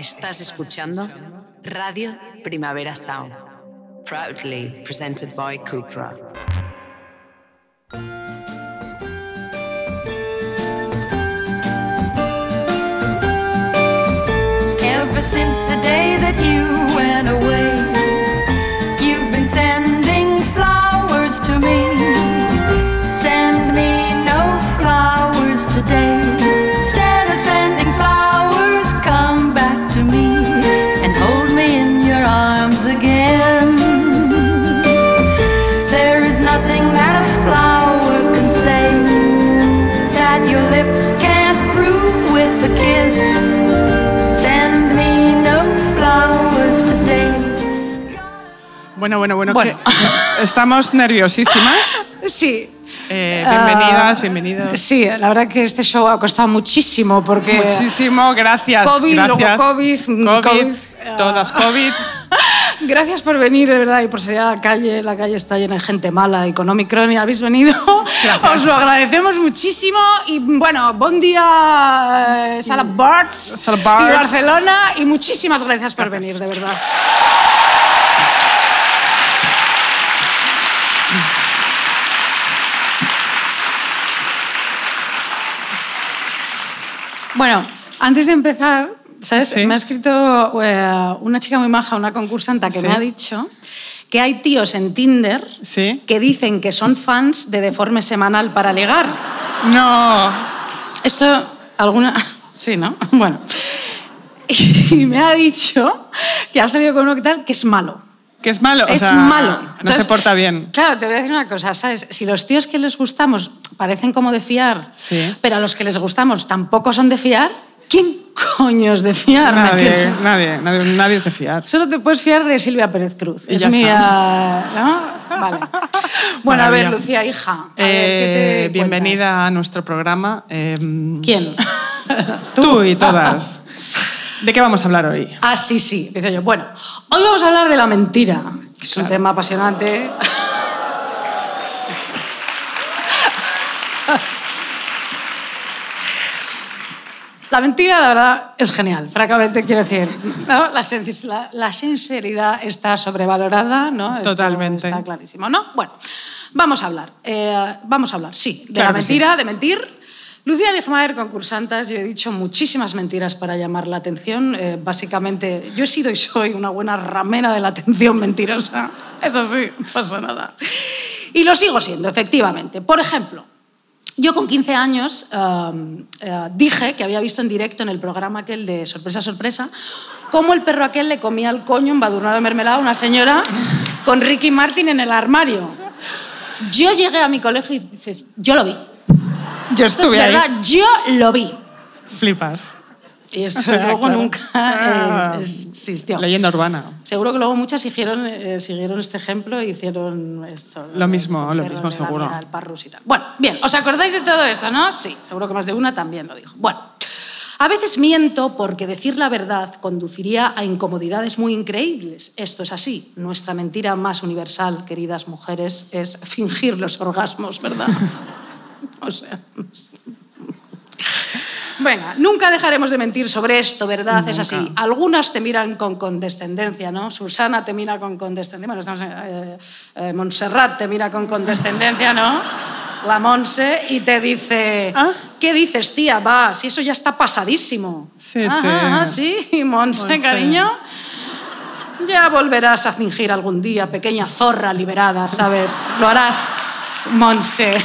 Estás escuchando Radio Primavera Sound, proudly presented by Cupra. Ever since the day that you went away, you've been sending flowers to me. Send me no flowers today. Bueno, bueno, bueno. Bueno. que estamos nerviosísimas. Sí. Eh, bienvenidas, Ah, bienvenidos. Sí, la verdad que este show ha costado muchísimo porque... Muchísimo, gracias. COVID, luego gracias. COVID, mm, COVID, COVID, ah. todas COVID. Gracias por venir, de verdad, y por salir a la calle. La calle está llena de gente mala y con Omicron y habéis venido. Gracias. Os lo agradecemos muchísimo. Y bueno, buen día, eh, Sala Barts Sala Barts. y Barcelona. Y muchísimas gracias por Gracias. venir, de verdad. Bueno, antes de empezar, ¿sabes? Sí. Me ha escrito eh, una chica muy maja, una concursanta, que Sí. me ha dicho que hay tíos en Tinder Sí. que dicen que son fans de Deforme Semanal para ligar. No. Esto, alguna... Sí, ¿no? Bueno. Y me ha dicho que ha salido con uno que tal, que es malo. Que es malo. o es sea, malo. No Entonces, se porta bien. Claro, te voy a decir una cosa, ¿sabes? Si los tíos que les gustamos parecen como de fiar, Sí. pero a los que les gustamos tampoco son de fiar, ¿quién coño es de fiar? ¿me Nadie, nadie, nadie, nadie es de fiar. Solo te puedes fiar de Silvia Pérez Cruz. Y es ah, ¿no? Vale. Bueno, a ver. Lucía, hija. a ver, Eh, ¿qué te bienvenida cuentas? a nuestro programa. Eh, ¿Quién? Tú y todas. ¿De qué vamos a hablar hoy? Ah, sí, sí, empiezo yo. Bueno, hoy vamos a hablar de la mentira, que es un tema apasionante. La mentira, la verdad, es genial, francamente, quiero decir. ¿no? La, sen- la- la sinceridad está sobrevalorada, ¿no? Totalmente. Está clarísimo, ¿no? Bueno, vamos a hablar. eh, vamos a hablar, sí, de Claro la sí. mentira, de mentir. Lucía Ligmaer, concursantas, yo he dicho muchísimas mentiras para llamar la atención. Eh, básicamente, yo he sido y soy una buena ramera de la atención mentirosa. Eso sí, no pasa nada. Y lo sigo siendo, efectivamente. Por ejemplo, yo con 15 años eh, dije que había visto en directo en el programa aquel de Sorpresa, Sorpresa, cómo el perro aquel le comía el coño embadurnado de mermelada a una señora con Ricky Martin en el armario. Yo llegué a mi colegio y dices, yo lo vi. Yo Esto es estuve ahí. verdad, yo lo vi. Flipas. Y eso O sea, luego claro. nunca Ah, eh, existió. Leyenda urbana. Seguro que luego muchas siguieron, eh, siguieron este ejemplo y hicieron esto. Lo mismo, lo mismo, seguro. mierda, el parrus y tal. Bueno, bien, ¿os acordáis de todo esto, no? Sí, seguro que más de una también lo dijo. Bueno, a veces miento porque decir la verdad conduciría a incomodidades muy increíbles. Esto es así. Nuestra mentira más universal, queridas mujeres, es fingir los orgasmos, ¿verdad? o sea... Venga, nunca dejaremos de mentir sobre esto, ¿verdad? Es así. Algunas te miran con condescendencia, ¿no? Susana te mira con condescendencia. Bueno, estamos en- eh, eh, Montserrat te mira con condescendencia, ¿no? La Monse y te dice, ¿Ah? ¿qué dices, tía? Va, si eso ya está pasadísimo. Sí, Ajá, sí. sí, Monse, Monse. cariño. Ya volverás a fingir algún día, pequeña zorra liberada, ¿sabes? Lo harás, Monse.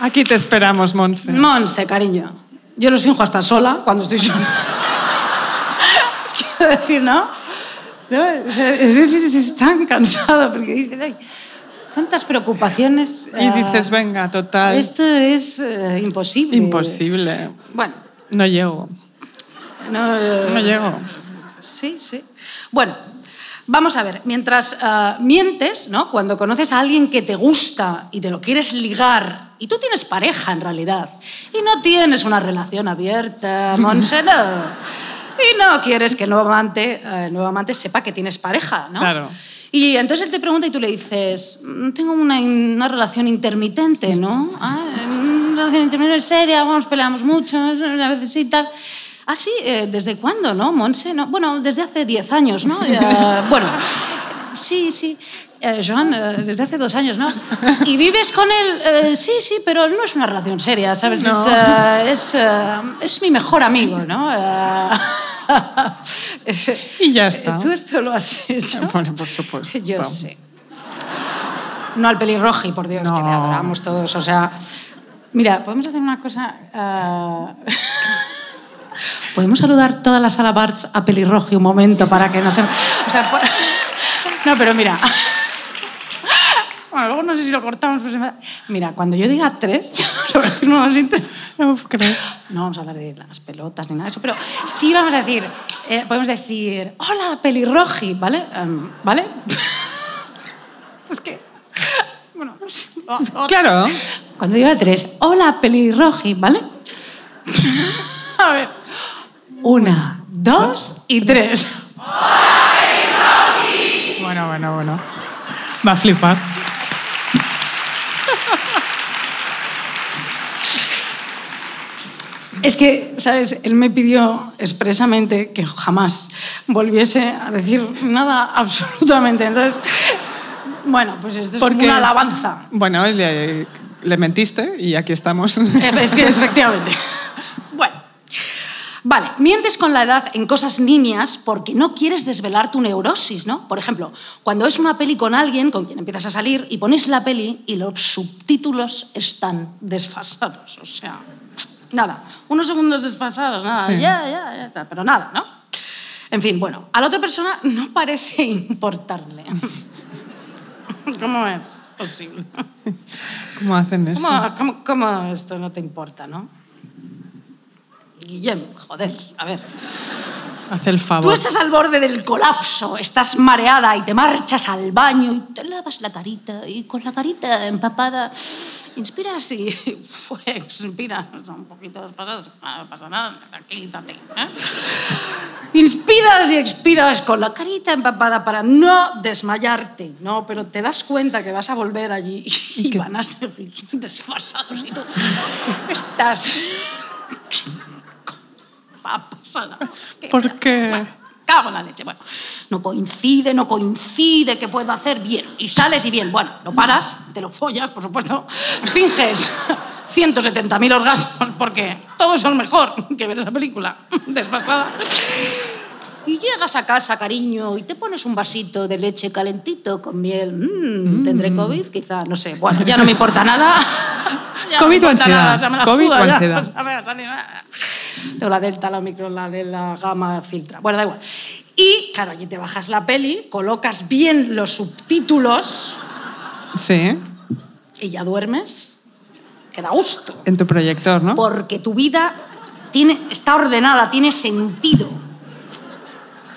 Aquí te esperamos, Monse. Monse, cariño. Yo los finjo hasta sola cuando estoy sola. Quiero decir, ¿no? ¿No? A veces es tan cansado porque dices, "Ay, ¿cuántas preocupaciones? Y ah, dices, venga, total. Esto es eh, imposible. Imposible. Bueno, No llego. no, eh, No llego. Sí, sí. Bueno, vamos a ver. Mientras ah, mientes, ¿no? Cuando conoces a alguien que te gusta y te lo quieres ligar, y tú tienes pareja en realidad, y no tienes una relación abierta, Monse, no. Y no quieres que el nuevo amante, eh, el nuevo amante sepa que tienes pareja, ¿no? Claro. Y entonces él te pregunta y tú le dices, "Mm, tengo una, una relación intermitente, ¿no? Ah, mm, relación intermitente seria, vamos, peleamos mucho, a veces sí, tal. Ah, sí, eh, ¿desde cuándo, no, Monse? No, bueno, desde hace 10 años, ¿no? Ya, bueno, sí, sí. Eh, Joan, eh, desde hace dos años, ¿no? ¿Y vives con él? Eh, sí, sí, pero no es una relación seria, ¿sabes? No. Es, eh, es, es mi mejor amigo, ¿no? Y ya está. ¿Tú esto lo has hecho? Bueno, por supuesto. Yo sé. No al pelirroji, por Dios, que le adoramos todos. O sea, mira, podemos hacer una cosa. podemos saludar toda la sala Barts a pelirroji un momento para que no se. O sea, por- no, pero mira. Bueno, luego no sé si lo cortamos. me Mira, cuando yo diga tres. Uf, creo. No vamos a hablar de las pelotas ni nada de eso, pero sí vamos a decir, eh, podemos decir, hola, pelirroji, ¿vale? Em, ¿Vale? es que, bueno, o- o- Claro. cuando diga tres, hola, pelirroji, ¿vale? a ver, una, dos y tres. Bueno, bueno, bueno. Va a flipar. Es que, ¿sabes? Él me pidió expresamente que jamás volviese a decir nada absolutamente. Entonces, bueno, pues esto es como una alabanza. Bueno, le, le mentiste y aquí estamos. Es que efectivamente. Bueno. Vale, mientes con la edad en cosas nimias porque no quieres desvelar tu neurosis, ¿no? Por ejemplo, cuando ves una peli con alguien con quien empiezas a salir y pones la peli y los subtítulos están desfasados. O sea, nada. Unos segundos desfasados, nada. Sí. Ya, ya, ya, tal, pero nada, ¿no? En fin, bueno, a la otra persona no parece importarle. ¿Cómo es posible? ¿Cómo hacen eso? ¿Cómo, cómo, cómo esto no te importa, no? Guillem, joder, a ver. Hace el Tú favor. estás al borde del colapso, estás mareada y te marchas al baño y te lavas la carita y con la carita empapada inspiras y expiras, un poquito despasados, no pasa nada, tranquilízate. ¿eh? Inspiras y expiras con la carita empapada para no desmayarte, ¿no? Pero te das cuenta que vas a volver allí y, van a seguir desfasados y tú estás pasada. ¿Por qué? Bueno, cago en la leche. Bueno, no coincide, no coincide, ¿qué puedo hacer? Bien. Y sales y bien. Bueno, lo paras, te lo follas, por supuesto. Finges 170.000 orgasmos porque todo eso es mejor que ver esa película desfasada. Y llegas a casa, cariño, y te pones un vasito de leche calentito con miel. Mm, ¿Tendré COVID? Quizá, no sé. Bueno, ya no me importa nada. Ya no me COVID o ansiedad. nada, COVID suda, o ansiedad. Tengo la delta, la micro, la de la gama filtra. Bueno, da igual. Y, claro, allí te bajas la peli, colocas bien los subtítulos Sí. y ya duermes. Que da gusto. En tu proyector, ¿no? Porque tu vida tiene, está ordenada, tiene sentido.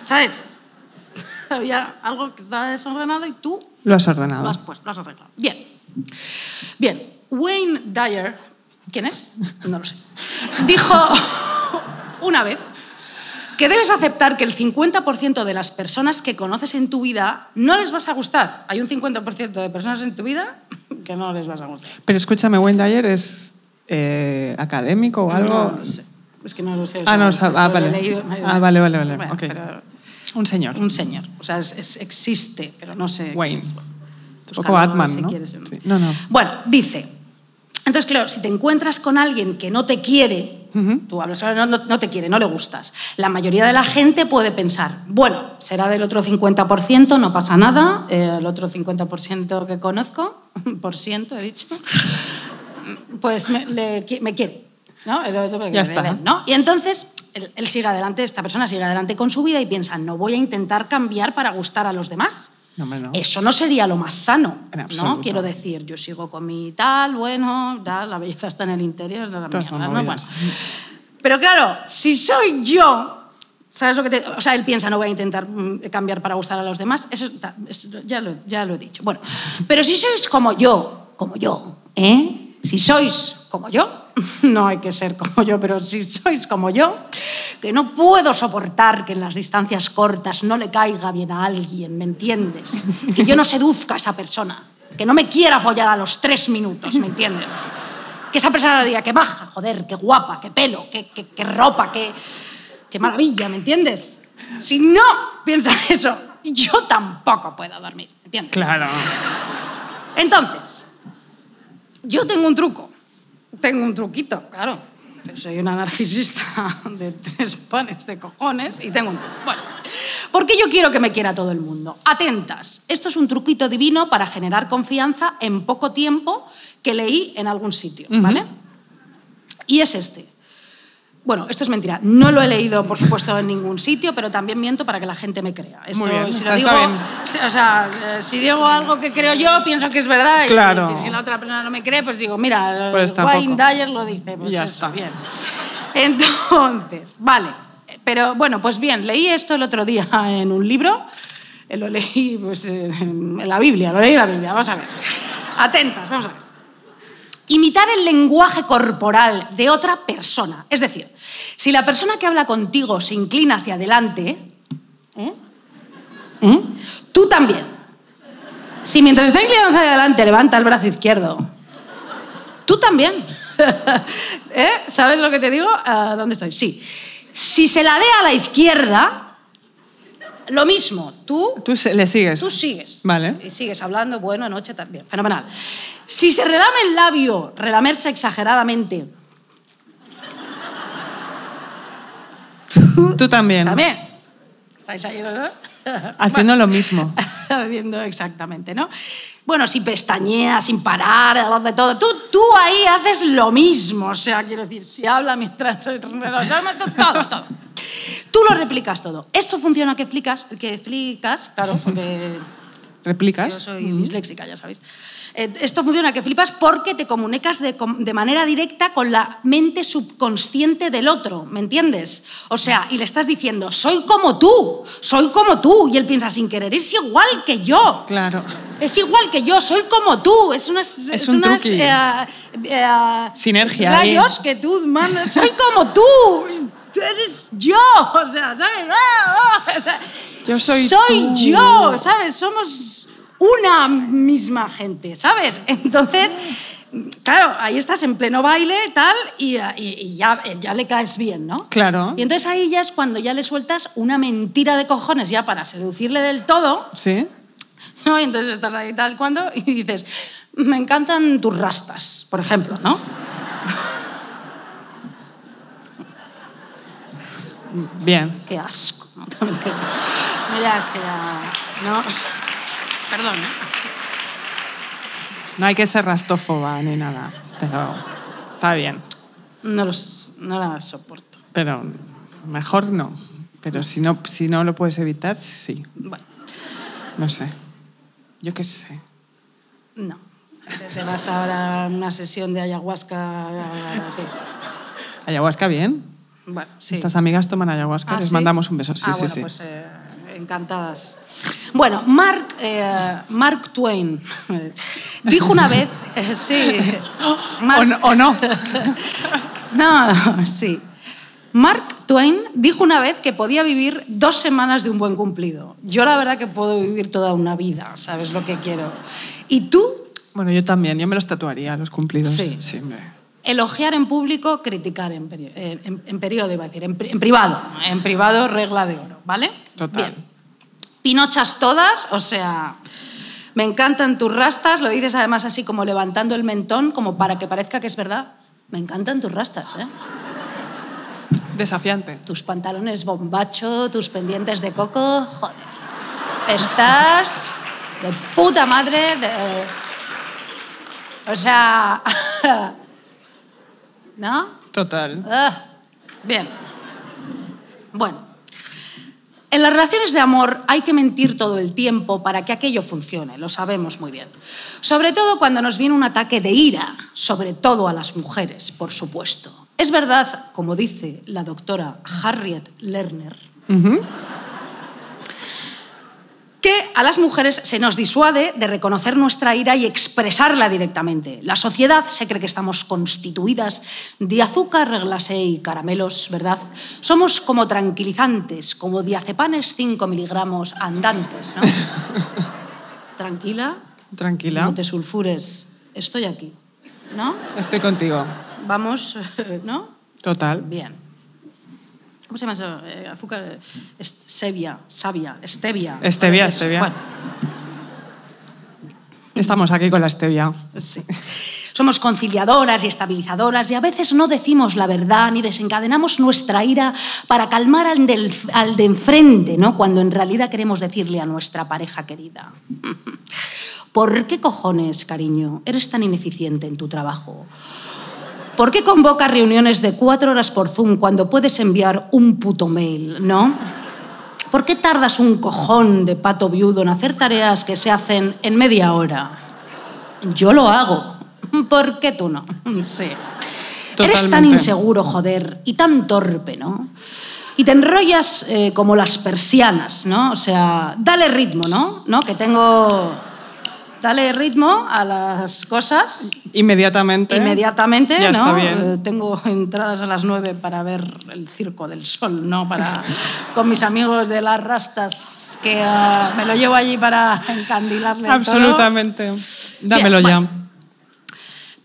¿Sabes? Había algo que estaba desordenado y tú Lo has ordenado. lo has puesto, lo has arreglado. Bien. Bien. Wayne Dyer, ¿quién es? No lo sé. Dijo una vez que debes aceptar que el 50% de las personas que conoces en tu vida no les vas a gustar. Hay un 50% de personas en tu vida que no les vas a gustar. Pero escúchame, Wayne Dyer es eh, académico o algo. No lo sé. Es que no lo sé. Ah, no, Esto ah, vale. leído, Ah, vale, vale, vale. Bueno, ok. pero Un señor. un señor. O sea, es- es- existe, pero no sé. Wayne. Un poco Batman, si ¿no? quieres. Sí. No, no. Bueno, dice. Entonces, claro, si te encuentras con alguien que no te quiere, tú hablas, no, no- no te quiere, no le gustas, la mayoría de la gente puede pensar, bueno, será del otro 50%, no pasa nada, eh, el otro 50% que conozco, por ciento he dicho, pues me, le me quiere. ¿No? El otro me Ya está. ¿no? Y entonces él, él sigue adelante, esta persona sigue adelante con su vida y piensa, no voy a intentar cambiar para gustar a los demás. No, no. Eso no sería lo más sano. ¿no? Quiero decir, yo sigo con mi tal, bueno, la belleza está en el interior de la mierda, ¿no? Bueno. Pero claro, si soy yo, ¿sabes lo que te...? O sea, él piensa, no voy a intentar mm, cambiar para gustar a los demás, eso, está- eso ya, lo, ya lo he dicho. Bueno, pero si sois como yo, como yo, ¿eh? Si sois como yo, no hay que ser como yo, pero si sois como yo, que no puedo soportar que en las distancias cortas no le caiga bien a alguien, ¿me entiendes? Que yo no seduzca a esa persona, que no me quiera follar a los tres minutos, ¿me entiendes? Que esa persona diga, qué baja, joder, qué guapa, qué pelo, qué, qué- qué ropa, qué, qué maravilla, ¿me entiendes? Si no piensa eso, yo tampoco puedo dormir, ¿me entiendes? Claro. Entonces, yo tengo un truco. Tengo un truquito, claro. Soy una narcisista de tres panes de cojones y tengo un truco. Bueno, porque yo quiero que me quiera todo el mundo. Atentas, esto es un truquito divino para generar confianza en poco tiempo que leí en algún sitio, ¿vale? Y es este. Bueno, esto es mentira. No lo he leído, por supuesto, en ningún sitio, pero también miento para que la gente me crea. Esto, Muy bien, si está- lo digo, está bien. si- o sea, si digo algo que creo yo, pienso que es verdad. Claro. Y, si la otra persona no me cree, pues digo, mira, Pues. Wayne Dyer lo dice. Pues Ya eso, está. bien. Entonces, vale. Pero bueno, pues bien, leí esto el otro día en un libro. Eh, Lo leí pues, en la Biblia, lo leí en la Biblia. Vamos a ver. Atentas, vamos a ver. Imitar el lenguaje corporal de otra persona. Es decir, si la persona que habla contigo se inclina hacia adelante, ¿eh? ¿Eh? tú también. Si mientras está inclinado hacia adelante levanta el brazo izquierdo, tú también. ¿Eh? ¿Sabes lo que te digo? Ah, ¿Dónde estoy? Sí. Si se la dé a la izquierda, lo mismo. Tú Tú le sigues. Tú sigues. Vale. Y sigues hablando, bueno, noche también. Fenomenal. Si se relame el labio, relamerse exageradamente. Tú también. También. ¿Estáis ahí, no? Haciendo lo mismo. Haciendo exactamente, ¿no? Bueno, si pestañeas sin parar, de todo. Tú, tú ahí haces lo mismo. O sea, quiero decir, si habla mientras... Todo, todo. Tú lo replicas todo. Esto funciona que flicas, que flicas, claro, porque Yo ¿Replicas? soy disléxica, ya sabéis. Eh, Esto funciona que flipas porque te comunicas de, de manera directa con la mente subconsciente del otro, ¿me entiendes? O sea, y le estás diciendo, soy como tú, soy como tú, y él piensa sin querer, es igual que yo. Claro. Es igual que yo, soy como tú. Es unas, Es un unas truqui. eh, eh, Sinergia. Rayos que tú mandas. Soy como tú. Tú eres yo. O sea, ¿sabes? Ah, ah, o sea, Yo soy Soy tú. yo, ¿sabes? Somos una misma gente, ¿sabes? Entonces, claro, ahí estás en pleno baile tal y, y- y ya, ya le caes bien, ¿no? Claro. Y entonces ahí ya es cuando ya le sueltas una mentira de cojones ya para seducirle del todo ¿Sí? ¿no? Y entonces estás ahí tal cuando y dices, me encantan tus rastas, por ejemplo, ¿no? Bien. Qué asco. es que ya... ¿no? O sea, perdón, ¿eh? No hay que ser rastófoba ni nada. Pero está bien. No, los, no la soporto. Pero mejor no. Pero si no, si no lo puedes evitar, sí. Bueno, No sé. Yo qué sé. no. Te vas ahora a una sesión de ayahuasca. ¿qué? ¿Ayahuasca bien? Bueno, sí. Estas amigas toman ayahuasca. Ah, Les ¿sí? mandamos un beso. Sí, Ah, sí, bueno, sí. pues eh, encantadas. Bueno, Mark, eh, Mark Twain dijo una vez, eh, sí, ¿O no- o no? no, sí. Mark Twain dijo una vez que podía vivir dos semanas de un buen cumplido. Yo la verdad que puedo vivir toda una vida, ¿sabes lo que quiero? Y tú, Bueno, yo también. Yo me los tatuaría, los cumplidos. Sí. Sí, elogiar en público, criticar en, peri- en, en- en periodo, iba a decir, en privado. En privado, regla de oro, ¿vale? Total. Bien. Pinochas todas, o sea, me encantan tus rastas, lo dices además así como levantando el mentón, como para que parezca que es verdad. Me encantan tus rastas, ¿eh? Desafiante. Tus pantalones bombacho, tus pendientes de coco, joder. Estás de puta madre, de... O sea... ¿No? Total. Ah, bien. Bueno. En las relaciones de amor hay que mentir todo el tiempo para que aquello funcione, lo sabemos muy bien. Sobre todo cuando nos viene un ataque de ira, sobre todo a las mujeres, por supuesto. Es verdad, como dice la doctora Harriet Lerner, que a las mujeres se nos disuade de reconocer nuestra ira y expresarla directamente. La sociedad se cree que estamos constituidas de azúcar, glacé y caramelos, ¿verdad? Somos como tranquilizantes, como diazepanes 5 miligramos andantes, ¿no? Tranquila, Tranquila. no te sulfures, estoy aquí. ¿no? Estoy contigo. Vamos, ¿no? Total. Bien. ¿Cómo se llama eso? Eh, azúcar, eh, est- stevia, savia, stevia. Stevia, stevia. Bueno, Estamos aquí con la stevia. sí. Somos conciliadoras y estabilizadoras y a veces no decimos la verdad ni desencadenamos nuestra ira para calmar al, del- al de enfrente, ¿no? Cuando en realidad queremos decirle a nuestra pareja querida. ¿Por qué cojones, cariño, eres tan ineficiente en tu trabajo? ¿Por qué convocas reuniones de cuatro horas por Zoom cuando puedes enviar un puto mail, no? ¿Por qué tardas un cojón de pato viudo en hacer tareas que se hacen en media hora? Yo lo hago. ¿Por qué tú no? Sí. Eres tan Totalmente. inseguro, joder, y tan torpe, ¿no? Y te enrollas eh, como las persianas, ¿no? O sea, dale ritmo, ¿no? ¿No? Que tengo... Dale ritmo a las cosas Inmediatamente. inmediatamente, Ya ¿no? está bien. Eh, tengo entradas a las 9 para ver el Circo del Sol, ¿no? Para, con mis amigos de las rastas, que ah, me lo llevo allí para encandilarle todo. Absolutamente. Dámelo bueno. ya.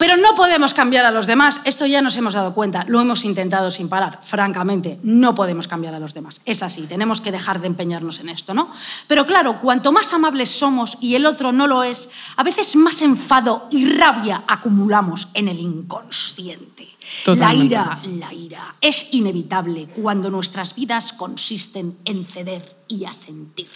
Pero no podemos cambiar a los demás, esto ya nos hemos dado cuenta, lo hemos intentado sin parar, francamente, no podemos cambiar a los demás. Es así, tenemos que dejar de empeñarnos en esto, ¿no? Pero claro, cuanto más amables somos y el otro no lo es, a veces más enfado y rabia acumulamos en el inconsciente. Totalmente. La ira, la ira, es inevitable cuando nuestras vidas consisten en ceder y asentir.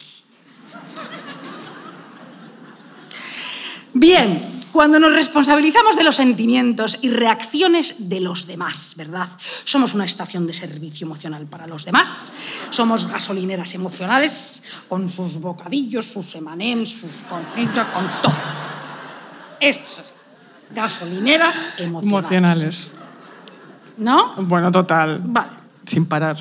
Bien, cuando nos responsabilizamos de los sentimientos y reacciones de los demás, ¿verdad? Somos una estación de servicio emocional para los demás. Somos gasolineras emocionales con sus bocadillos, sus emanems, sus conchitas, con todo. Esto es así. Gasolineras emocionales. Emocionales. ¿No? Bueno, total. Vale. Sin parar.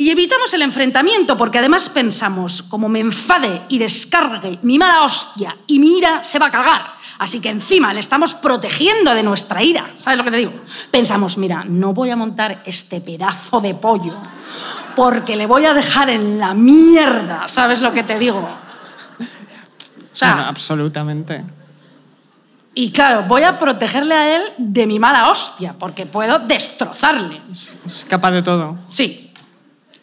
Y evitamos el enfrentamiento porque además pensamos, como me enfade y descargue mi mala hostia y mi ira se va a cagar. Así que encima le estamos protegiendo de nuestra ira. ¿Sabes lo que te digo? Pensamos, mira, no voy a montar este pedazo de pollo porque le voy a dejar en la mierda. ¿Sabes lo que te digo? O sea, Bueno, absolutamente. y claro, voy a protegerle a él de mi mala hostia porque puedo destrozarle. Es capaz de todo. Sí.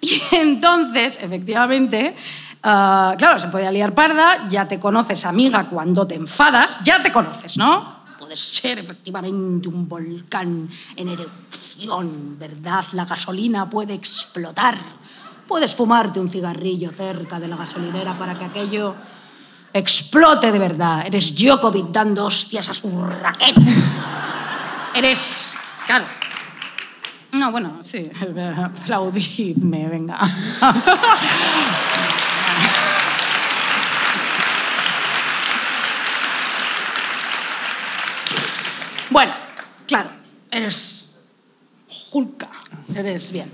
Y entonces, efectivamente, ah, claro, se puede liar parda, ya te conoces, amiga, cuando te enfadas, ya te conoces, ¿no? Puedes ser efectivamente un volcán en erupción, ¿verdad? La gasolina puede explotar. Puedes fumarte un cigarrillo cerca de la gasolinera para que aquello explote de verdad. Eres Djokovic dando hostias a su raqueta. Eres, claro, no, bueno, sí, aplaudidme, venga. bueno, claro, eres Julka, eres bien.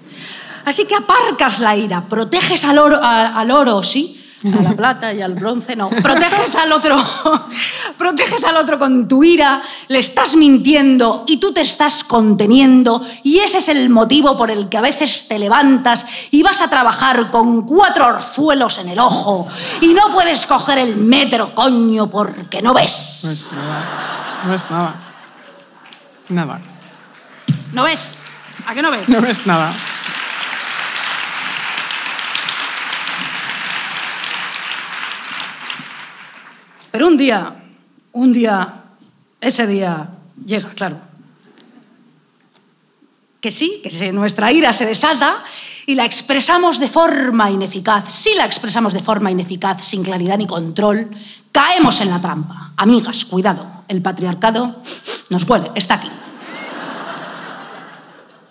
Así que aparcas la ira, proteges al oro, al oro, ¿sí? A la plata y al bronce, no. Proteges al otro, proteges al otro con tu ira, le estás mintiendo y tú te estás conteniendo y ese es el motivo por el que a veces te levantas y vas a trabajar con cuatro orzuelos en el ojo y no puedes coger el metro, coño, porque no No ves. es nada. No es nada. Nada. ¿No ves? ¿A qué no ves? No es nada. Pero un día, un día, ese día llega, claro. Que sí, que nuestra ira se desata y la expresamos de forma ineficaz. Si la expresamos de forma ineficaz, sin claridad ni control, caemos en la trampa. Amigas, cuidado, el patriarcado nos huele, está aquí.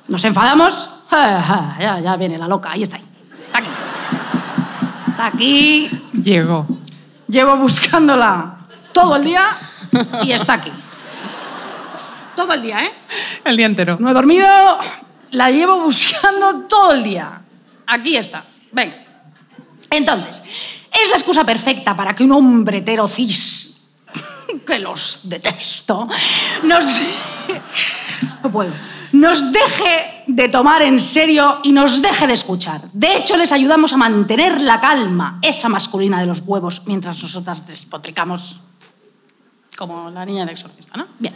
¿Nos enfadamos? Ya viene la loca, ahí está. ahí. Está aquí. Está aquí. Llegó. Llevo buscándola todo el día y está aquí. Todo el día, ¿eh? El día entero. No he dormido, la llevo buscando todo el día. Aquí está. Ven. Entonces, es la excusa perfecta para que un hombre hetero cis, que los detesto, nos... No puedo. Nos deje de tomar en serio y nos deje de escuchar. De hecho, les ayudamos a mantener la calma, esa masculina de los huevos, mientras nosotras despotricamos. Como la niña del exorcista, ¿no? Bien.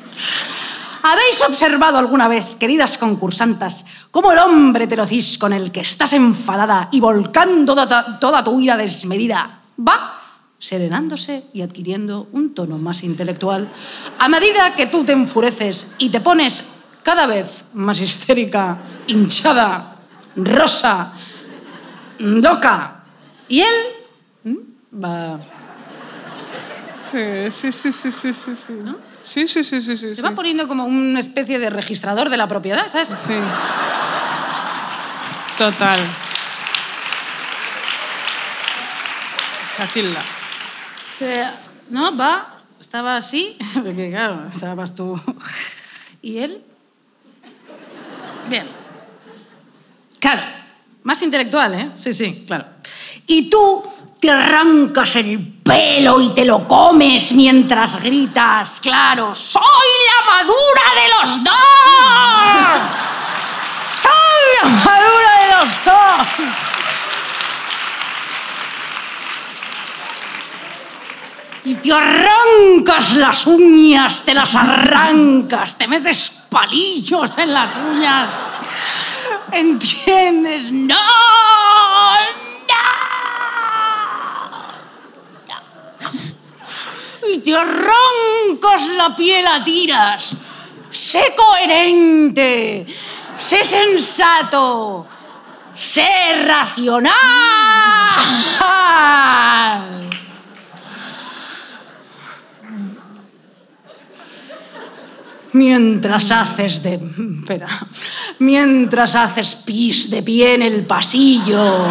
¿Habéis observado alguna vez, queridas concursantas, cómo el hombre terocis con el que estás enfadada y volcando toda, toda tu ira desmedida va serenándose y adquiriendo un tono más intelectual a medida que tú te enfureces y te pones cada vez más histérica, hinchada, rosa, loca? Y él va, Sí, sí, sí, sí, sí, sí. sí. Sí, sí, sí, sí, sí. se va poniendo como una especie de registrador de la propiedad, ¿sabes? Sí. Total. Esa tilda. Se- no, va, estaba así, porque claro, estabas tú. ¿Y él? Bien. Claro, más intelectual, ¿eh? Sí, sí, claro. Y tú te arrancas el pelo y te lo comes mientras gritas, claro, ¡soy la madura de los dos! ¡Soy la madura de los dos! y te arrancas las uñas, te las arrancas, te metes palillos en las uñas. ¿Entiendes? ¡No! ¡No! Y te arrancas la piel a tiras. Sé coherente, sé sensato, sé racional. Mientras haces de. Espera. Mientras haces pis de pie en el pasillo.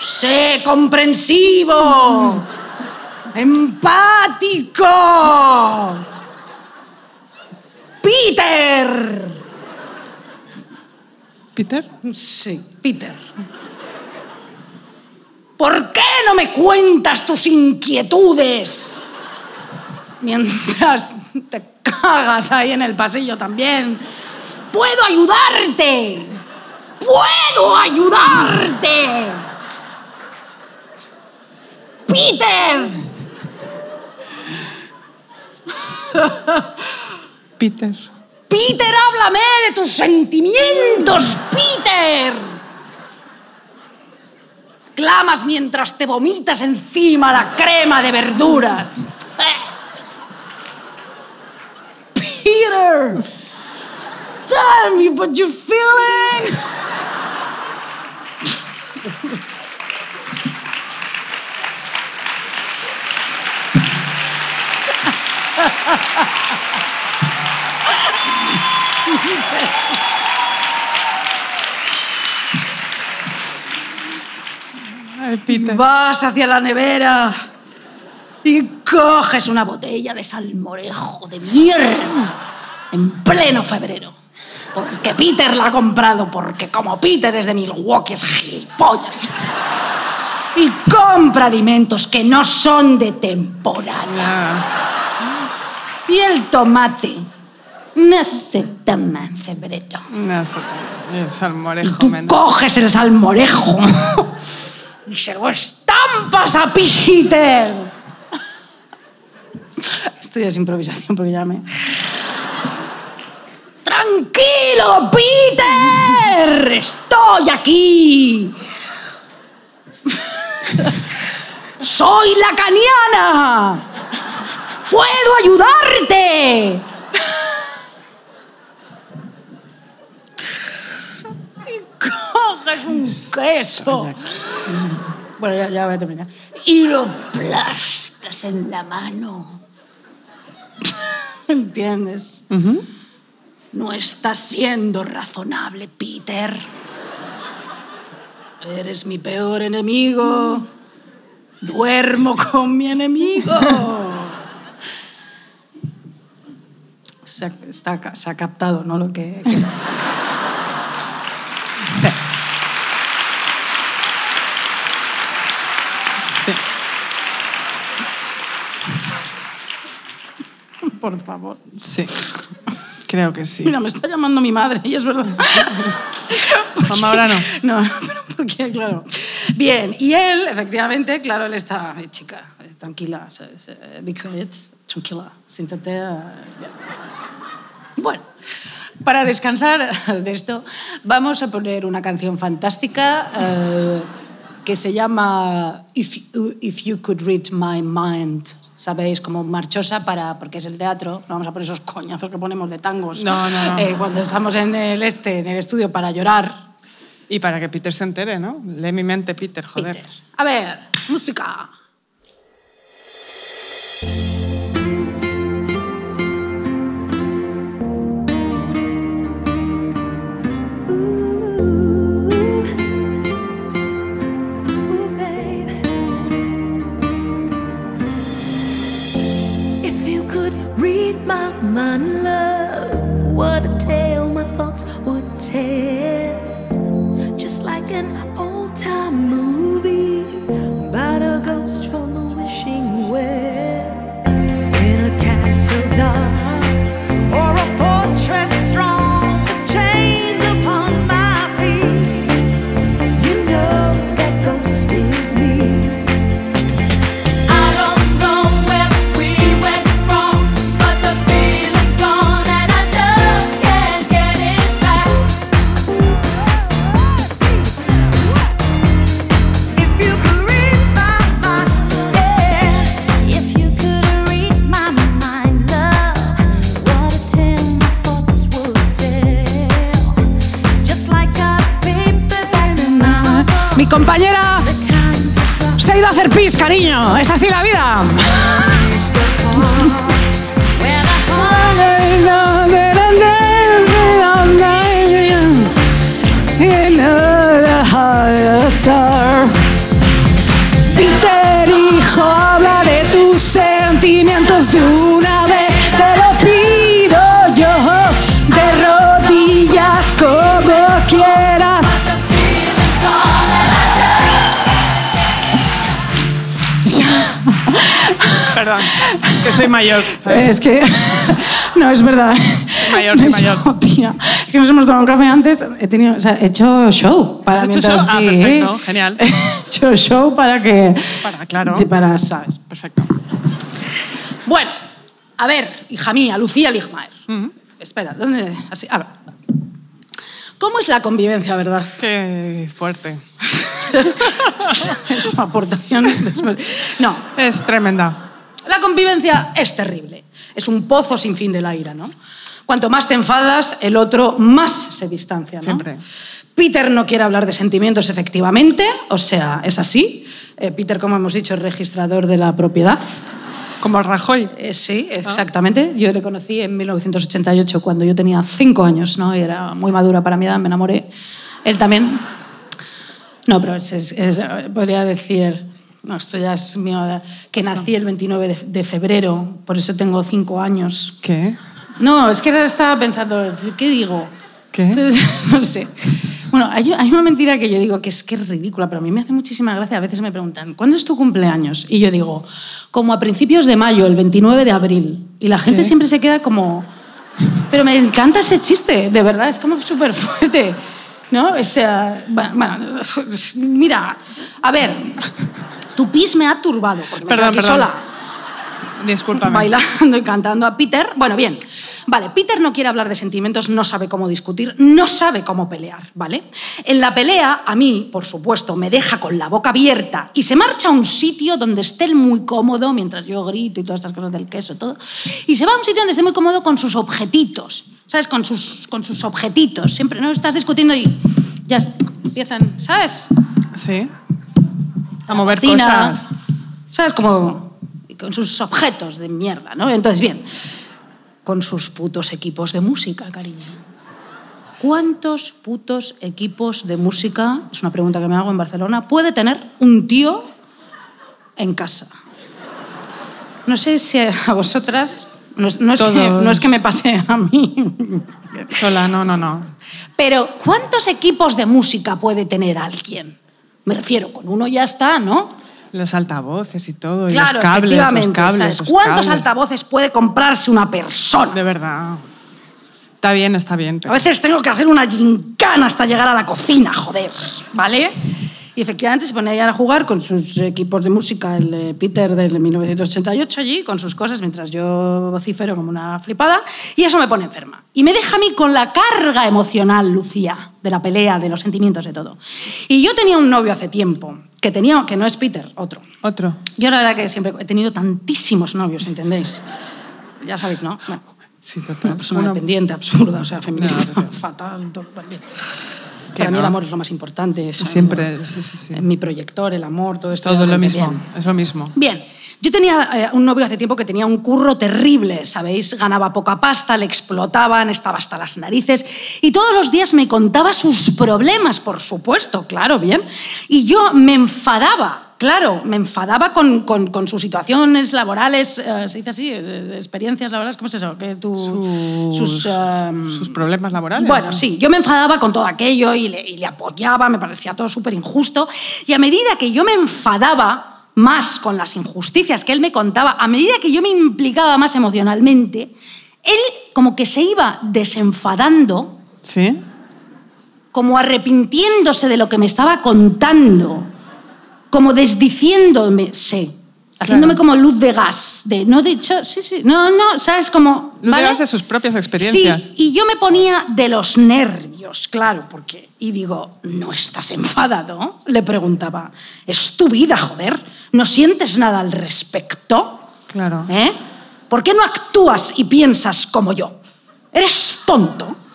Sé comprensivo. Empático. Peter. ¿Peter? Sí, Peter. ¿Por qué no me cuentas tus inquietudes? Mientras te cagas ahí en el pasillo también. ¡Puedo ayudarte! ¡Puedo ayudarte! ¡Peter! Peter. Peter, háblame de tus sentimientos, Peter. Clamas mientras te vomitas encima la crema de verduras. Peter, tell me what you're feeling. Ay, Peter. Vas hacia la nevera y coges una botella de salmorejo de mierda en pleno febrero. Porque Peter la ha comprado, porque como Peter es de Milwaukee es gilipollas. Y compra alimentos que no son de temporada. Y el tomate no se toma en febrero. no sé. El Y salmorejo. tú men- coges el salmorejo y se lo estampas a Peter. Esto ya es improvisación porque ya me... ¡Tranquilo, Peter! ¡Estoy aquí! ¡Soy la caniana! ¡Puedo ayudarte! coges un queso. Bueno, ya, ya voy a terminar. Y lo aplastas en la mano. ¿Entiendes? No estás siendo razonable, Peter. Eres mi peor enemigo. Duermo con mi enemigo. Se ha, captado, ¿no? Lo que... que- Sí. Sí. Por favor. Sí. Creo que sí. Mira, me está llamando mi madre y es verdad. Mamá, ahora no. No, pero porque, claro. Bien, y él, efectivamente, claro, él está, "Eh, chica, eh, tranquila, ¿sabes? Eh, be quiet, tranquila, siéntate. Bueno, para descansar de esto, vamos a poner una canción fantástica eh, que se llama If, If You Could Read My Mind. ¿Sabéis? Como marchosa para, porque es el teatro, no vamos a poner esos coñazos que ponemos de tangos No, no, no. eh, cuando estamos en el este, en el estudio para llorar. Y para que Peter se entere, ¿no? Lee mi mente, Peter, joder. Peter. A ver, música. My mind, love, what a tale my thoughts would tell. Just like an old time movie compañera se ha ido a hacer pis, cariño. Es así la vida. que soy mayor. ¿sabes? Es que no es verdad. mayor, soy mayor. tía, es que nos hemos tomado un café antes. He tenido, o sea, he hecho show para ¿Has hecho mientras- show? Ah, sí. perfecto, genial. He hecho show para que Para, claro. para sabes. Perfecto. Bueno, a ver, hija mía, Lucía Ligmaer. Espera, ¿dónde? Así, a ver. ¿Cómo es la convivencia, verdad? Qué fuerte. es una aportación. No, Es tremenda. La convivencia es terrible. Es un pozo sin fin de la ira, ¿no? Cuanto más te enfadas, el otro más se distancia, ¿no? Siempre. Peter no quiere hablar de sentimientos, efectivamente, o sea, es así. Eh, Peter, como hemos dicho, es registrador de la propiedad. Como Rajoy. Eh, sí, exactamente. Yo le conocí en 1988, cuando yo tenía cinco años, ¿no? Y era muy madura para mi edad, me enamoré. Él también. No, pero es- es- es- podría decir, no, esto ya es mío, que nací el 29 de, de febrero, por eso tengo cinco años. ¿Qué? No, es que ahora estaba pensando, ¿qué digo? ¿Qué? No sé. Bueno, hay, hay una mentira que yo digo que es que es ridícula, pero a mí me hace muchísima gracia. A veces me preguntan, ¿cuándo es tu cumpleaños? Y yo digo, como a principios de mayo, el 29 de abril. Y la gente ¿Qué? siempre se queda como... Pero me encanta ese chiste, de verdad, es como súper fuerte. ¿No? O sea, bueno, bueno, mira, a ver, tu pis me ha turbado, porque me Perdón, quedo aquí perdón. sola Discúlpame. bailando y cantando a Peter. Bueno, bien. Vale, Peter no quiere hablar de sentimientos, no sabe cómo discutir, no sabe cómo pelear, ¿vale? En la pelea, a mí, por supuesto, me deja con la boca abierta y se marcha a un sitio donde esté él muy cómodo, mientras yo grito y todas estas cosas del queso, todo. Y se va a un sitio donde esté muy cómodo con sus objetitos, ¿sabes? Con sus, con sus objetitos. Siempre, ¿no? Estás discutiendo y ya empiezan, ¿sabes? Sí. A mover cocina, cosas. ¿Sabes? Como con sus objetos de mierda, ¿no? Entonces, bien, con sus putos equipos de música, cariño. ¿Cuántos putos equipos de música, es una pregunta que me hago en Barcelona, puede tener un tío en casa? No sé si a vosotras, no, es- no es, que, no es que me pase a mí, Sola, no, no, no. pero ¿cuántos equipos de música puede tener alguien? Me refiero, con uno ya está, ¿no? Los altavoces y todo, y Claro, los cables, los cables. ¿sabes? los ¿Cuántos cables. altavoces puede comprarse una persona? De verdad. Está bien, está bien. A veces tengo que hacer una gincana hasta llegar a la cocina, joder, ¿vale? Y efectivamente se ponía a jugar con sus equipos de música, el eh, Peter del 1988 allí, con sus cosas, mientras yo vocifero como una flipada, y eso me pone enferma. Y me deja a mí con la carga emocional, Lucía, de la pelea, de los sentimientos, de todo. Y yo tenía un novio hace tiempo, que, tenía, que no es Peter, otro. Otro. Yo la verdad que siempre he tenido tantísimos novios, ¿entendéis? Ya sabéis, ¿no? Bueno, Sí, total. una persona Uno- dependiente, absurda, o sea, feminista, No, pero- fatal. todo, Para mí el amor es lo más importante. Siempre, sí, sí, sí. eh, Mi proyector, el amor, todo esto. Todo lo mismo, bien. es lo mismo. Bien, yo tenía eh, un novio hace tiempo que tenía un curro terrible, ¿sabéis? Ganaba poca pasta, le explotaban, estaba hasta las narices y todos los días me contaba sus problemas, por supuesto, claro, bien. Y yo me enfadaba. Claro, me enfadaba con, con- con sus situaciones laborales, eh, se dice así, eh, experiencias laborales, ¿cómo es eso? Que tú, Sus, em, sus problemas laborales. bueno, ¿o? sí, yo me enfadaba con todo aquello y le, y le apoyaba, me parecía todo súper injusto. Y a medida que yo me enfadaba más con las injusticias que él me contaba, a medida que yo me implicaba más emocionalmente, él como que se iba desenfadando, ¿Sí? como arrepintiéndose de lo que me estaba contando, como desdiciéndome, sí, haciéndome Claro. como luz de gas, de no dicho, sí, sí, no, no, sabes como No ¿vale? digas de sus propias experiencias. Sí, y yo me ponía de los nervios, claro, porque. Y digo, ¿no estás enfadado? Le preguntaba. Es tu vida, joder. ¿No sientes nada al respecto? Claro. ¿Eh? ¿Por qué no actúas y piensas como yo? ¿Eres tonto?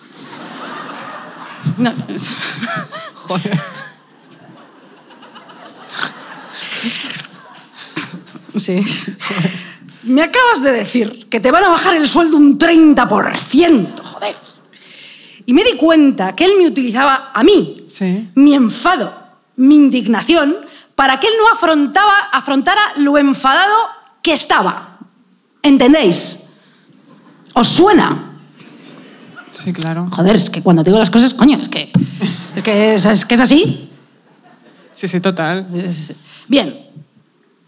No, Joder. Sí. Me acabas de decir que te van a bajar el sueldo un 30%, joder. Y me di cuenta que él me utilizaba a mí, Sí. mi enfado, mi indignación, para que él no afrontaba, afrontara lo enfadado que estaba. ¿Entendéis? ¿Os suena? Sí, claro. Joder, es que cuando te digo las cosas, coño, es que es, que, es, es que es así. Sí, sí, total. Bien.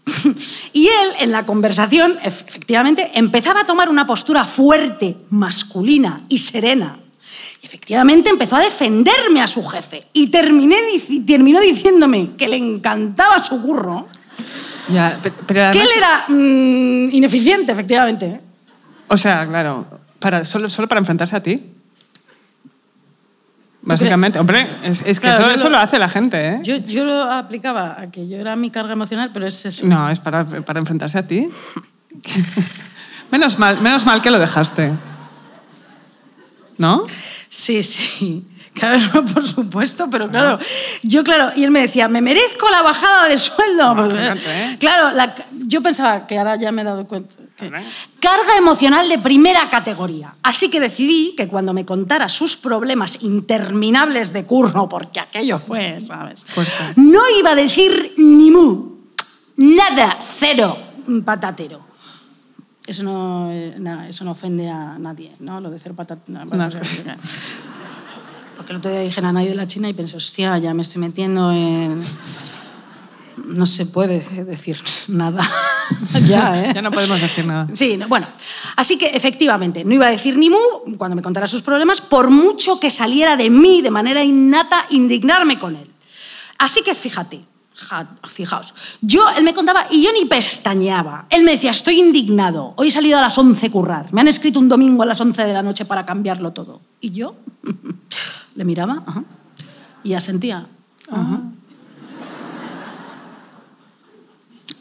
Y él, en la conversación, ef- efectivamente, empezaba a tomar una postura fuerte, masculina y serena. Y efectivamente empezó a defenderme a su jefe. Y terminé, terminó diciéndome que le encantaba su curro, Ya, pe- pero, que él era mm, ineficiente, efectivamente. O sea, claro, para, solo, solo para enfrentarse a ti. Básicamente. Hombre, es, es que Claro, eso, lo- hace la gente, ¿eh? Yo, yo lo aplicaba a que yo era mi carga emocional, pero es eso. No, es para, para enfrentarse a ti. menos, mal, menos mal que lo dejaste. ¿No? Sí, sí. Claro, no, por supuesto, pero claro, yo claro, y él me decía, me merezco la bajada de sueldo. Porque, fíjate, ¿eh? Claro, la- yo pensaba que ahora ya me he dado cuenta. Hombre. carga emocional de primera categoría. Así que decidí que cuando me contara sus problemas interminables de curro, porque aquello fue, ¿sabes? No iba a decir ni mu, nada, cero, patatero. Eso no, eh, eso no ofende a nadie, ¿no? Lo de cero patatero. No. Porque el otro día dije a nadie de la China y pensé, hostia, ya me estoy metiendo en... No se puede decir nada. ya, ¿eh? Ya no podemos decir nada. Sí, no, bueno. Así que efectivamente, no iba a decir ni mu cuando me contara sus problemas, por mucho que saliera de mí de manera innata indignarme con él. Así que fíjate, ja- fijaos, yo, él me contaba y yo ni pestañeaba. Él me decía, estoy indignado, hoy he salido a las 11 a currar, me han escrito un domingo a las 11 de la noche para cambiarlo todo. Y yo le miraba ajá, y asentía. Ajá.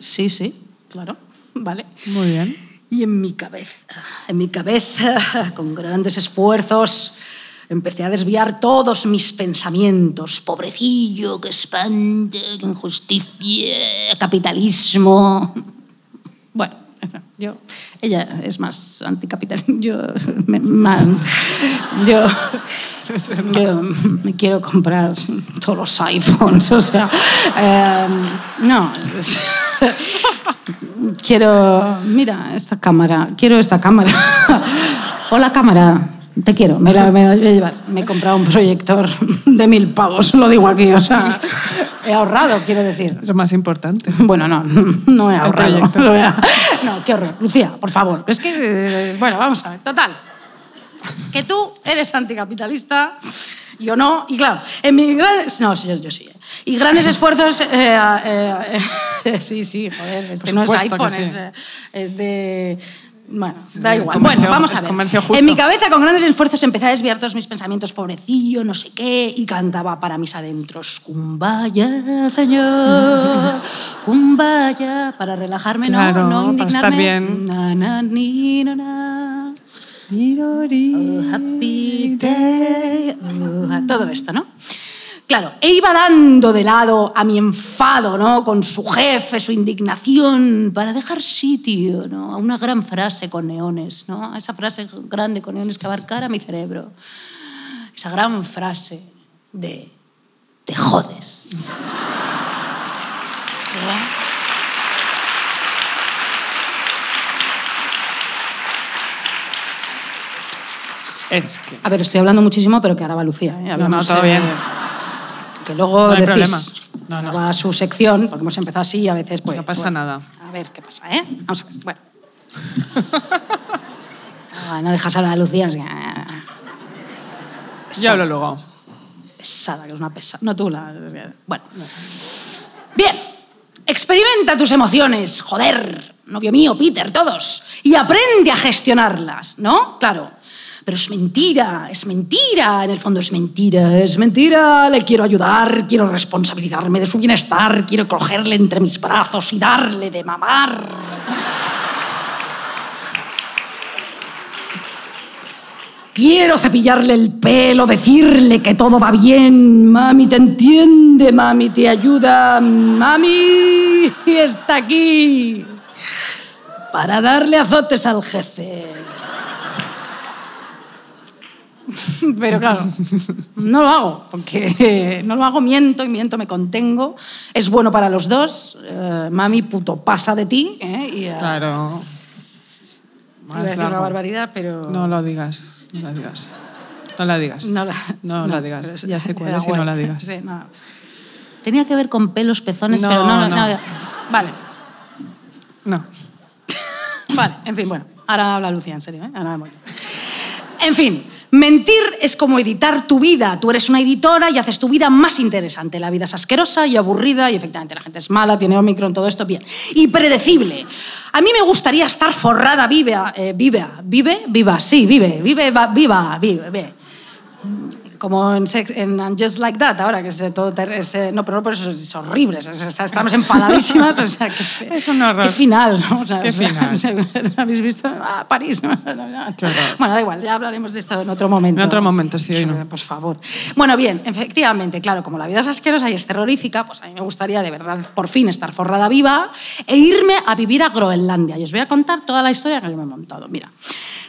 Sí, sí, claro, vale. Muy bien. Y en mi cabeza, en mi cabeza, con grandes esfuerzos, empecé a desviar todos mis pensamientos. Pobrecillo, que espante, que injusticia, capitalismo. Yo, ella es más anticapitalista. Yo, me, yo, yo me quiero comprar todos los iPhones. O sea, eh, no. Quiero, mira, esta cámara, quiero esta cámara. Hola cámara, te quiero, me la, me la voy a llevar. Me he comprado un proyector de mil pavos, lo digo aquí, o sea, he ahorrado, quiero decir. Es más importante. Bueno, no, no he ahorrado. Lo a- No, qué horror. Lucía, por favor. Es que, eh, bueno, vamos a ver. Total. Que tú eres anticapitalista Yo no, y claro, en mis grandes... No, sí, yo, yo sí. ¿eh? Y grandes esfuerzos... eh, eh, eh, sí, sí, joder, este Por no es iPhone, sí. es, es de... Bueno, da igual. comercio- bueno, vamos a ver. En mi cabeza, con grandes esfuerzos, empecé a desviar todos mis pensamientos, pobrecillo, no sé qué, y cantaba para mis adentros, Kumbaya, señor, Kumbaya, para relajarme, Claro, no, no para indignarme. estar bien. Na, na, ni, na, na. Oh, happy day. oh, todo esto, ¿no? Claro, e iba dando de lado a mi enfado, ¿no? Con su jefe, su indignación, para dejar sitio, ¿no? A una gran frase con neones, ¿no? A esa frase grande con neones que abarcara mi cerebro. Esa gran frase de te jodes. ¿Verdad? Es que... A ver, estoy hablando muchísimo, pero que ahora va Lucía. ¿eh? Hablamos, todo eh, bien. Que luego No hay decís. No, no. va a su sección, porque hemos empezado así y a veces pues... No pasa bueno, nada. A ver qué pasa, ¿eh? Vamos a ver, bueno. Ah, no dejas hablar a Lucía. así ah, Ya hablo luego. pesada, que es una pesada. No tú, la... Bueno. Bien. Experimenta tus emociones, joder, novio mío, Peter, todos. Y aprende a gestionarlas, ¿no? Claro. Pero es mentira, es mentira, en el fondo es mentira, es mentira. Le quiero ayudar, quiero responsabilizarme de su bienestar, quiero cogerle entre mis brazos y darle de mamar. Quiero cepillarle el pelo, decirle que todo va bien. Mami te entiende, mami te ayuda. Mami está aquí para darle azotes al jefe. Pero claro, no lo hago, porque no lo hago, miento y miento, me contengo. Es bueno para los dos. Eh, mami, puto, pasa de ti. ¿eh? Y, eh, Claro. iba a Más una barbaridad, pero... No lo digas, no la digas. No la digas. No la, No la digas. es- Ya sé cuál es y no la digas. Sí, no. Tenía que ver con pelos, pezones, pero no, no. no. Vale, No. vale, en fin, bueno. Ahora habla Lucía, en serio, ¿eh? Ahora me voy. En fin, mentir es como editar tu vida. Tú eres una editora y haces tu vida más interesante. La vida es asquerosa y aburrida y efectivamente la gente es mala, tiene Omicron, todo esto, bien. Y predecible. A mí me gustaría estar forrada viva, eh, viva, vive, viva, sí, vive, vive, va- viva, vive, vive. Como en, Sex- en And Just Like That, ahora que es todo. eh, no, pero no por eso es horrible. estamos enfadadísimas. O sea, que, Es un horror. Qué final, ¿no? O sea, Qué o sea, final. ¿Habéis visto? Ah, París. Bueno, da igual, ya hablaremos de esto en otro momento. En otro momento, sí, hoy no. Por favor. Bueno, bien, efectivamente, claro, como la vida es asquerosa y es terrorífica, pues a mí me gustaría de verdad por fin estar forrada viva e irme a vivir a Groenlandia. Y os voy a contar toda la historia que yo me he montado. Mira,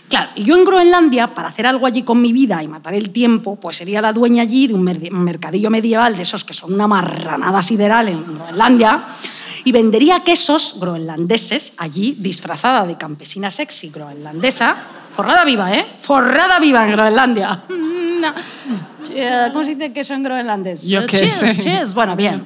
claro, yo en Groenlandia, para hacer algo allí con mi vida y matar el tiempo, pues sería la dueña allí de un mer- mercadillo medieval de esos que son una marranada sideral en Groenlandia y vendería quesos groenlandeses allí disfrazada de campesina sexy groenlandesa, forrada viva, ¿eh? Forrada viva en Groenlandia. ¿Cómo se dice queso en groenlandés? Yo qué sé. cheers. Bueno, bien.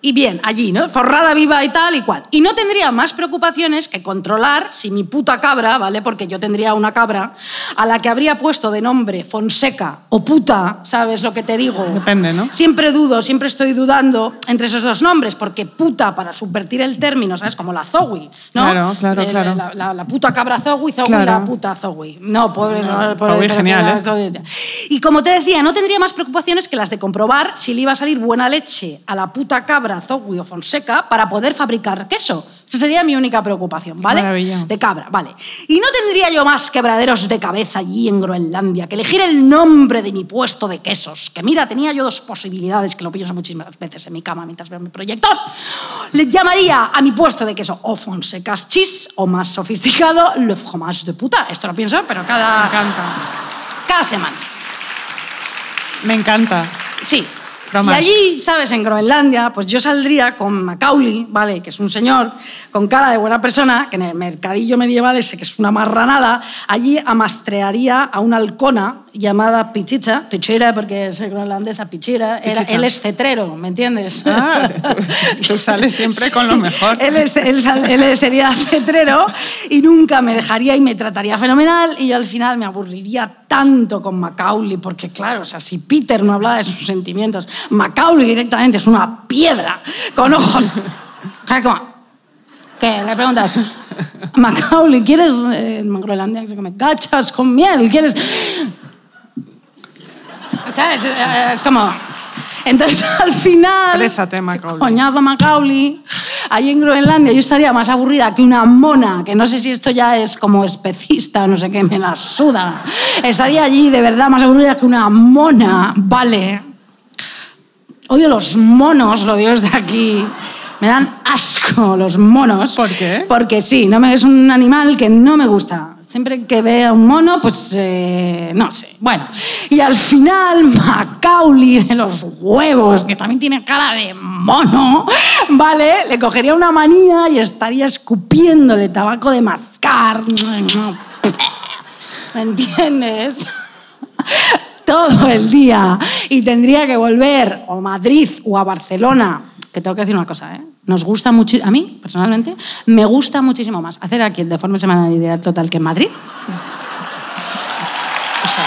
Y bien, allí, ¿no? Forrada viva y tal y cual. Y no tendría más preocupaciones que controlar si mi puta cabra, ¿vale? Porque yo tendría una cabra a la que habría puesto de nombre Fonseca o puta, ¿sabes lo que te digo? Depende, ¿no? Siempre dudo, siempre estoy dudando entre esos dos nombres, porque puta, para subvertir el término, ¿sabes? Como la Zoe, ¿no? Claro, claro, Eh, claro. La, la- la puta cabra Zoe, Zoe Claro. la puta Zoe. No, pobre, No, no, pobre, pero genial, que era- Y como te decía, no tendría más preocupaciones que las de comprobar si le iba a salir buena leche a la puta cabra Zoe o Fonseca para poder fabricar queso. Esa sería mi única preocupación, ¿vale? maravilla. De cabra, vale. Y no tendría yo más quebraderos de cabeza allí en Groenlandia que elegir el nombre de mi puesto de quesos. Que mira, tenía yo dos posibilidades que lo pienso muchísimas veces en mi cama mientras veo mi proyector. Le llamaría a mi puesto de queso o Fonseca's Cheese o más sofisticado Le Fromage de puta. Esto lo pienso, pero cada, Me encanta. cada semana. Me encanta. Sí. Y allí, ¿sabes? En Groenlandia, pues yo saldría con Macaulay, ¿vale? Que es un señor con cara de buena persona, que en el mercadillo medieval ese, que es una marranada, allí amastrearía a una halcona llamada Pichicha, Pichira, porque es groenlandesa, Pichira, era, él es cetrero, ¿me entiendes? Ah, tú, tú sales siempre con lo mejor. él, es- él sal- él sería cetrero y nunca me dejaría y me trataría fenomenal y yo al final me aburriría tanto con Macaulay, porque claro, o sea, si Peter no hablaba de sus sentimientos, Macaulay directamente es una piedra con ojos. ¿Qué? Le preguntas, Macaulay, ¿quieres eh, en Groenlandia que se come gachas con miel? ¿Quieres...? ¿Sabes? Eh, Es como... Entonces, al final... Exprésate, Macaulay. Coñazo Macaulay. Allí en Groenlandia yo estaría más aburrida que una mona, que no sé si esto ya es como especista o no sé qué, me la suda. Estaría allí de verdad más aburrida que una mona, vale. Odio los monos, lo digo desde aquí. Me dan asco los monos. ¿Por qué? Porque sí, no me, es un animal que no me gusta. Siempre que vea un mono, pues eh, no sé. Bueno, y al final Macaulay de los huevos, que también tiene cara de mono, ¿vale? Le cogería una manía y estaría escupiéndole tabaco de mascar. ¿Me entiendes? Todo el día. Y tendría que volver o a Madrid o a Barcelona. Que tengo que decir una cosa, ¿eh? Nos gusta mucho, a mí, personalmente, me gusta muchísimo más hacer aquí el Deforme Semanal Ideal Total que en Madrid. O sea,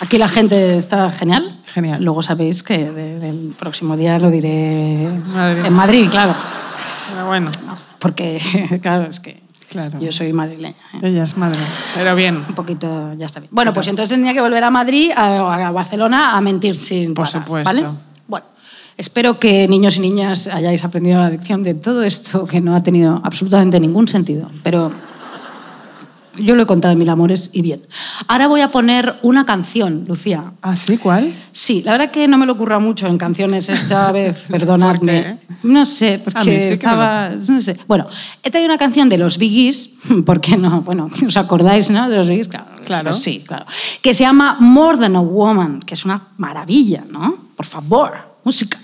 Aquí la gente está genial. Genial. Luego sabéis que de- del próximo día lo diré Madrid. en Madrid, claro. Pero bueno, Porque, claro, es que Claro. yo soy madrileña. ¿eh? ella es madre. Pero bien, Un poquito, ya está bien. Bueno, pues entonces tendría que volver a Madrid, a, a Barcelona, a mentir sin Por parar, supuesto. ¿vale? Bueno, espero que niños y niñas hayáis aprendido la lección de todo esto que no ha tenido absolutamente ningún sentido, pero yo lo he contado en mil amores y bien. Ahora voy a poner una canción, Lucía. ¿Ah, sí? ¿Cuál? Sí, la verdad que no me lo ocurra mucho en canciones esta vez, perdonadme. No sé, porque sí lo- estaba... No sé. Bueno, he traído una canción de los Biggies, ¿por qué no? Bueno, ¿os acordáis, no? De los Biggies, claro. Claro. sí, claro. Que se llama More Than a Woman, que es una maravilla, ¿no? Por favor, música.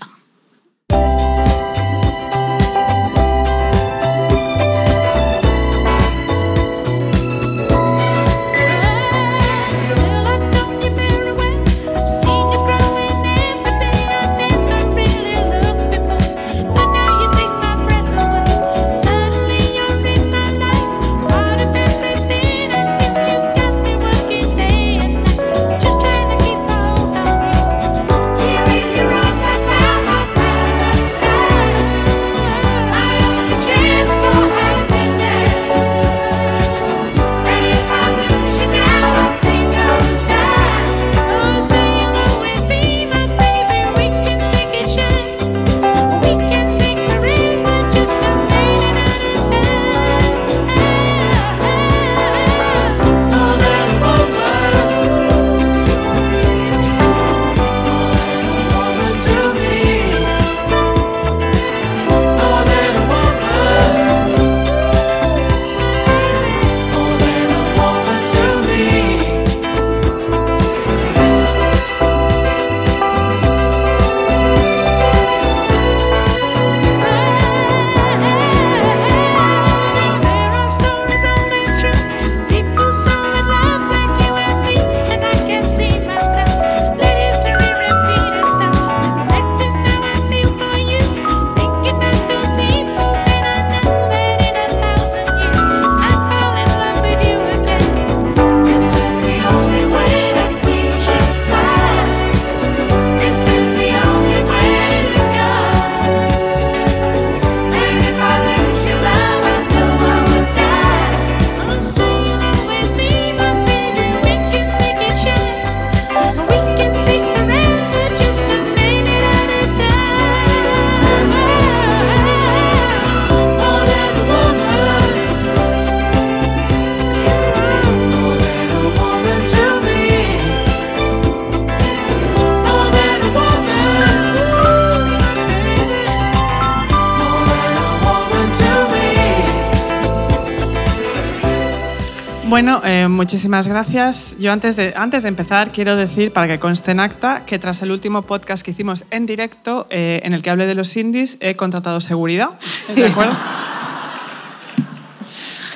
Bueno, eh, muchísimas gracias. Yo antes de, antes de empezar quiero decir, para que conste en acta, que tras el último podcast que hicimos en directo, eh, en el que hablé de los indies, he contratado seguridad. ¿De acuerdo?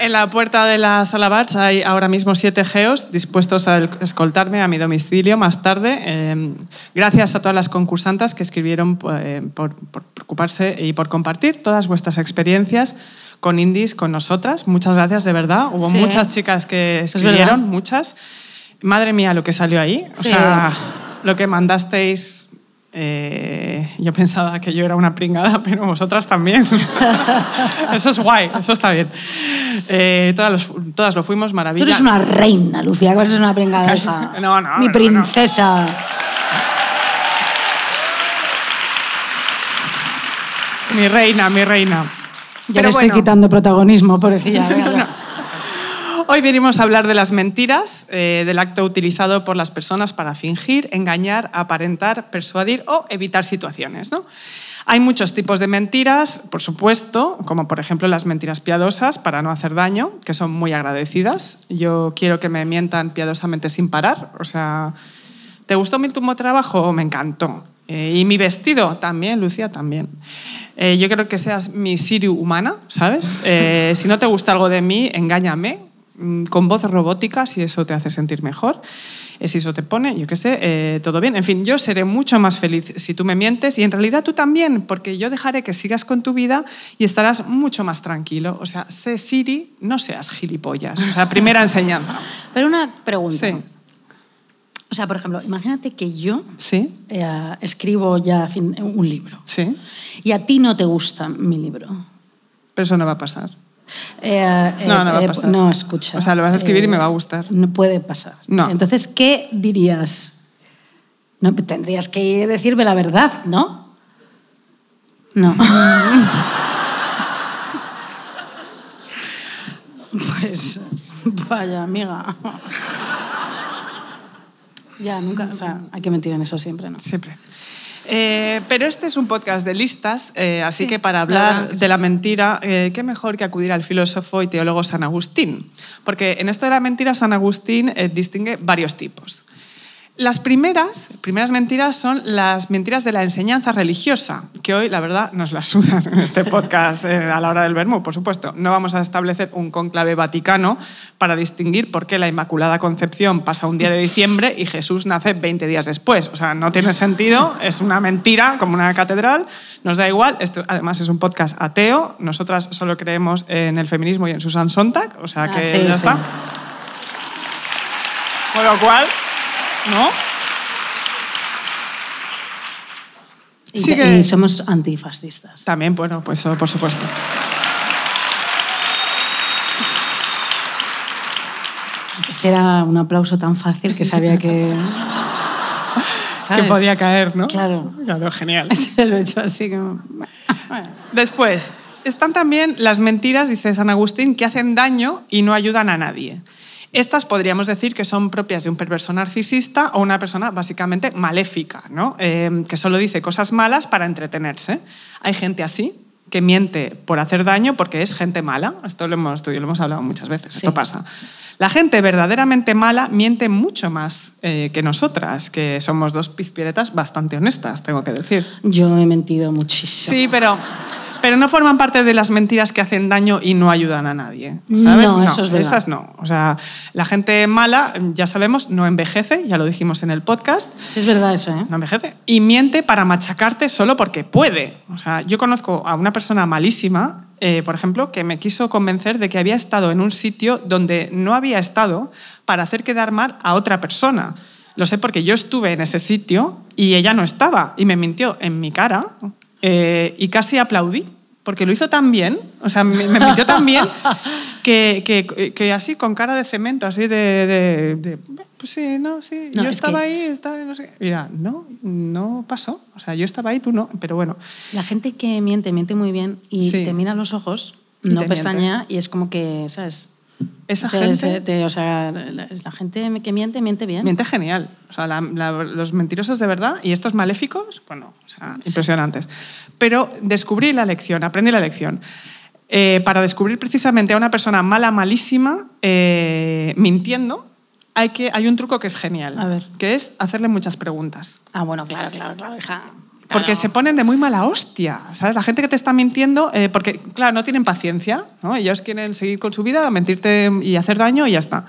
En la puerta de la sala Bats hay ahora mismo siete geos dispuestos a escoltarme a mi domicilio más tarde. Eh, gracias a todas las concursantas que escribieron eh, por, por preocuparse y por compartir todas vuestras experiencias con Indies, con nosotras. Muchas gracias, de verdad. Hubo Sí. muchas chicas que escribieron, muchas. Madre mía, lo que salió ahí. O Sí. sea, lo que mandasteis. eh, yo pensaba que yo era una pringada, pero vosotras también. eso es guay, eso está bien. Eh, todas, los- todas lo fuimos, Tú maravilla. eres una reina, Lucía, que eres una pringada. No, no, Mi no, no. princesa. Mi reina, mi reina. Ya Pero le estoy quitando protagonismo, pobrecilla. venga, Hoy venimos a hablar de las mentiras, eh, del acto utilizado por las personas para fingir, engañar, aparentar, persuadir o evitar situaciones. ¿no? Hay muchos tipos de mentiras, por supuesto, como por ejemplo las mentiras piadosas para no hacer daño, que son muy agradecidas. Yo quiero que me mientan piadosamente sin parar. O sea, ¿te gustó mi último trabajo? Me encantó. Eh, y mi vestido también, Lucía, también. Eh, yo creo que seas mi Siri humana, ¿sabes? Eh, si no te gusta algo de mí, engáñame mm, con voz robótica, si eso te hace sentir mejor. Eh, si eso te pone, yo qué sé, eh, todo bien. En fin, yo seré mucho más feliz si tú me mientes y en realidad tú también, porque yo dejaré que sigas con tu vida y estarás mucho más tranquilo. O sea, sé Siri, no seas gilipollas. O sea, primera enseñanza. Pero una pregunta. Sí. O sea, por ejemplo, imagínate que yo Sí, eh, escribo ya fin- un libro sí. y a ti no te gusta mi libro. Pero eso no va a pasar. Eh, eh, No, no va a pasar. No, escucha. O sea, lo vas a escribir y me va a gustar. No puede pasar. No. Entonces, ¿qué dirías? No, tendrías que decirme la verdad, ¿no? No. pues, vaya, amiga. Ya, nunca, o sea, hay que mentir en eso siempre, ¿no? Siempre. Eh, pero este es un podcast de listas, eh, así Sí, que para la hablar que de la mentira, eh, qué mejor que acudir al filósofo y teólogo San Agustín. Porque en esto de la mentira, San Agustín eh, distingue varios tipos. Las primeras, primeras mentiras son las mentiras de la enseñanza religiosa, que hoy, la verdad, nos la sudan en este podcast eh, a la hora del vermú, por supuesto. No vamos a establecer un conclave vaticano para distinguir por qué la Inmaculada Concepción pasa un día de diciembre y Jesús nace 20 días después. O sea, no tiene sentido, es una mentira como una catedral, nos da igual. Esto además es un podcast ateo, nosotras solo creemos en el feminismo y en Susan Sontag, o sea que Ah, sí, ya sí. está. Con lo cual, ¿no? Y, Sí que- y somos antifascistas. También, bueno, pues por supuesto. Este era un aplauso tan fácil que sabía que... Que podía caer, ¿no? Claro. Claro, genial. Se lo he hecho así como... Después, están también las mentiras, dice San Agustín, que hacen daño y no ayudan a nadie. Estas podríamos decir que son propias de un perverso narcisista o una persona básicamente maléfica, ¿no? Eh, que solo dice cosas malas para entretenerse. Hay gente así que miente por hacer daño porque es gente mala. Esto lo hemos, tú y yo lo hemos hablado muchas veces, esto pasa. La gente verdaderamente mala miente mucho más eh, que nosotras, que somos dos pizpiretas bastante honestas, tengo que decir. Yo he mentido muchísimo. Sí, pero, pero no forman parte de las mentiras que hacen daño y no ayudan a nadie. ¿Sabes? No, eso es verdad. Esas no. O sea, la gente mala, ya sabemos, no envejece, ya lo dijimos en el podcast, Sí, es verdad eso, ¿eh? no envejece. Y miente para machacarte solo porque puede. O sea, yo conozco a una persona malísima, eh, por ejemplo, que me quiso convencer de que había estado en un sitio donde no había estado para hacer quedar mal a otra persona. Lo sé porque yo estuve en ese sitio y ella no estaba y me mintió en mi cara eh, y casi aplaudí porque lo hizo tan bien, o sea, me, me mintió tan bien que, que- que así con cara de cemento, así de, de- de, pues sí, no, sí, No, yo es estaba que- ahí, estaba, no sé. Mira, no, no pasó, o sea, yo estaba ahí, tú no, pero bueno, La gente que miente, miente muy bien y Sí. te mira a los ojos, Y no pestañea y es como que, ¿sabes? Esa Te- gente se- te- o sea, la, la gente que miente, miente bien. miente genial, o sea, la- la- los mentirosos de verdad y estos maléficos, bueno, o sea, impresionantes. Pero descubrí la lección, aprendí la lección. Eh, para descubrir precisamente a una persona mala, malísima, eh, mintiendo, hay, que, hay un truco que es genial, A ver. que es hacerle muchas preguntas. Ah, bueno, claro, claro, claro, hija. Porque Claro. se ponen de muy mala hostia, ¿sabes? La gente que te está mintiendo, eh, porque, claro, no tienen paciencia, ¿no? Ellos quieren seguir con su vida, mentirte y hacer daño y ya está.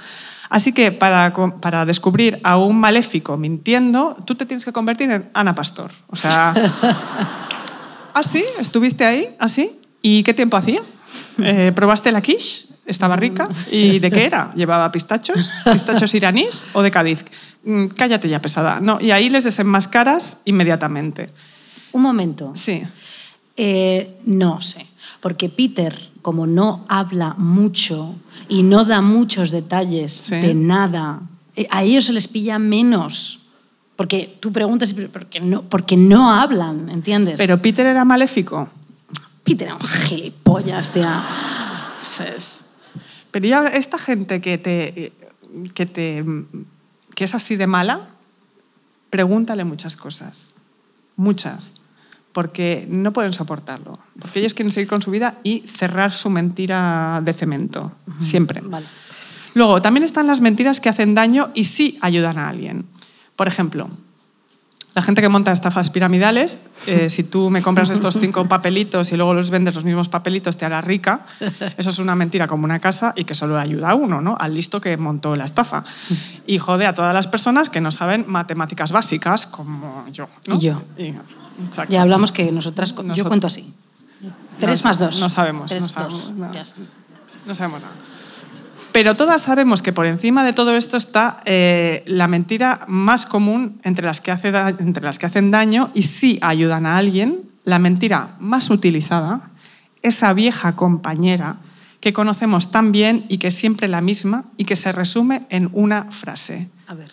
Así que para, para descubrir a un maléfico mintiendo, tú te tienes que convertir en Ana Pastor. O sea... ¿Ah, sí? ¿Estuviste ahí? ¿Ah, sí? ¿Y qué tiempo hacía? Eh, ¿Probaste la quiche? Estaba rica. ¿Y de qué era? ¿Llevaba pistachos? ¿Pistachos iraníes o de Cádiz? Mm, cállate ya, pesada. No, y ahí les desenmascaras inmediatamente. Un momento. Sí. Eh, no sé, porque Peter, como no habla mucho y no da muchos detalles Sí. de nada, eh, a ellos se les pilla menos. Porque tú preguntas, porque no, porque no hablan, ¿entiendes? Pero Peter era maléfico. Peter era un gilipollas, tía. Pero ya esta gente que te, que te que es así de mala, pregúntale muchas cosas, muchas, porque no pueden soportarlo, porque ellos quieren seguir con su vida y cerrar su mentira de cemento, siempre. Vale. Luego, también están las mentiras que hacen daño y sí ayudan a alguien. Por ejemplo, la gente que monta estafas piramidales, eh, si tú me compras estos cinco papelitos y luego los vendes los mismos papelitos, te harás rica. Eso es una mentira como una casa y que solo ayuda a uno, ¿no? Al listo que montó la estafa. Y jode a todas las personas que no saben matemáticas básicas como yo. ¿no? Y yo. Y-. Ya hablamos que nosotras, yo cuento así. Tres No más dos. no sabemos, Tres, no sabemos, dos. no. Ya está. No sabemos nada. Pero todas sabemos que por encima de todo esto está eh, la mentira más común entre las, que hace da- entre las que hacen daño y sí ayudan a alguien, la mentira más utilizada, esa vieja compañera que conocemos tan bien y que es siempre la misma y que se resume en una frase. A ver.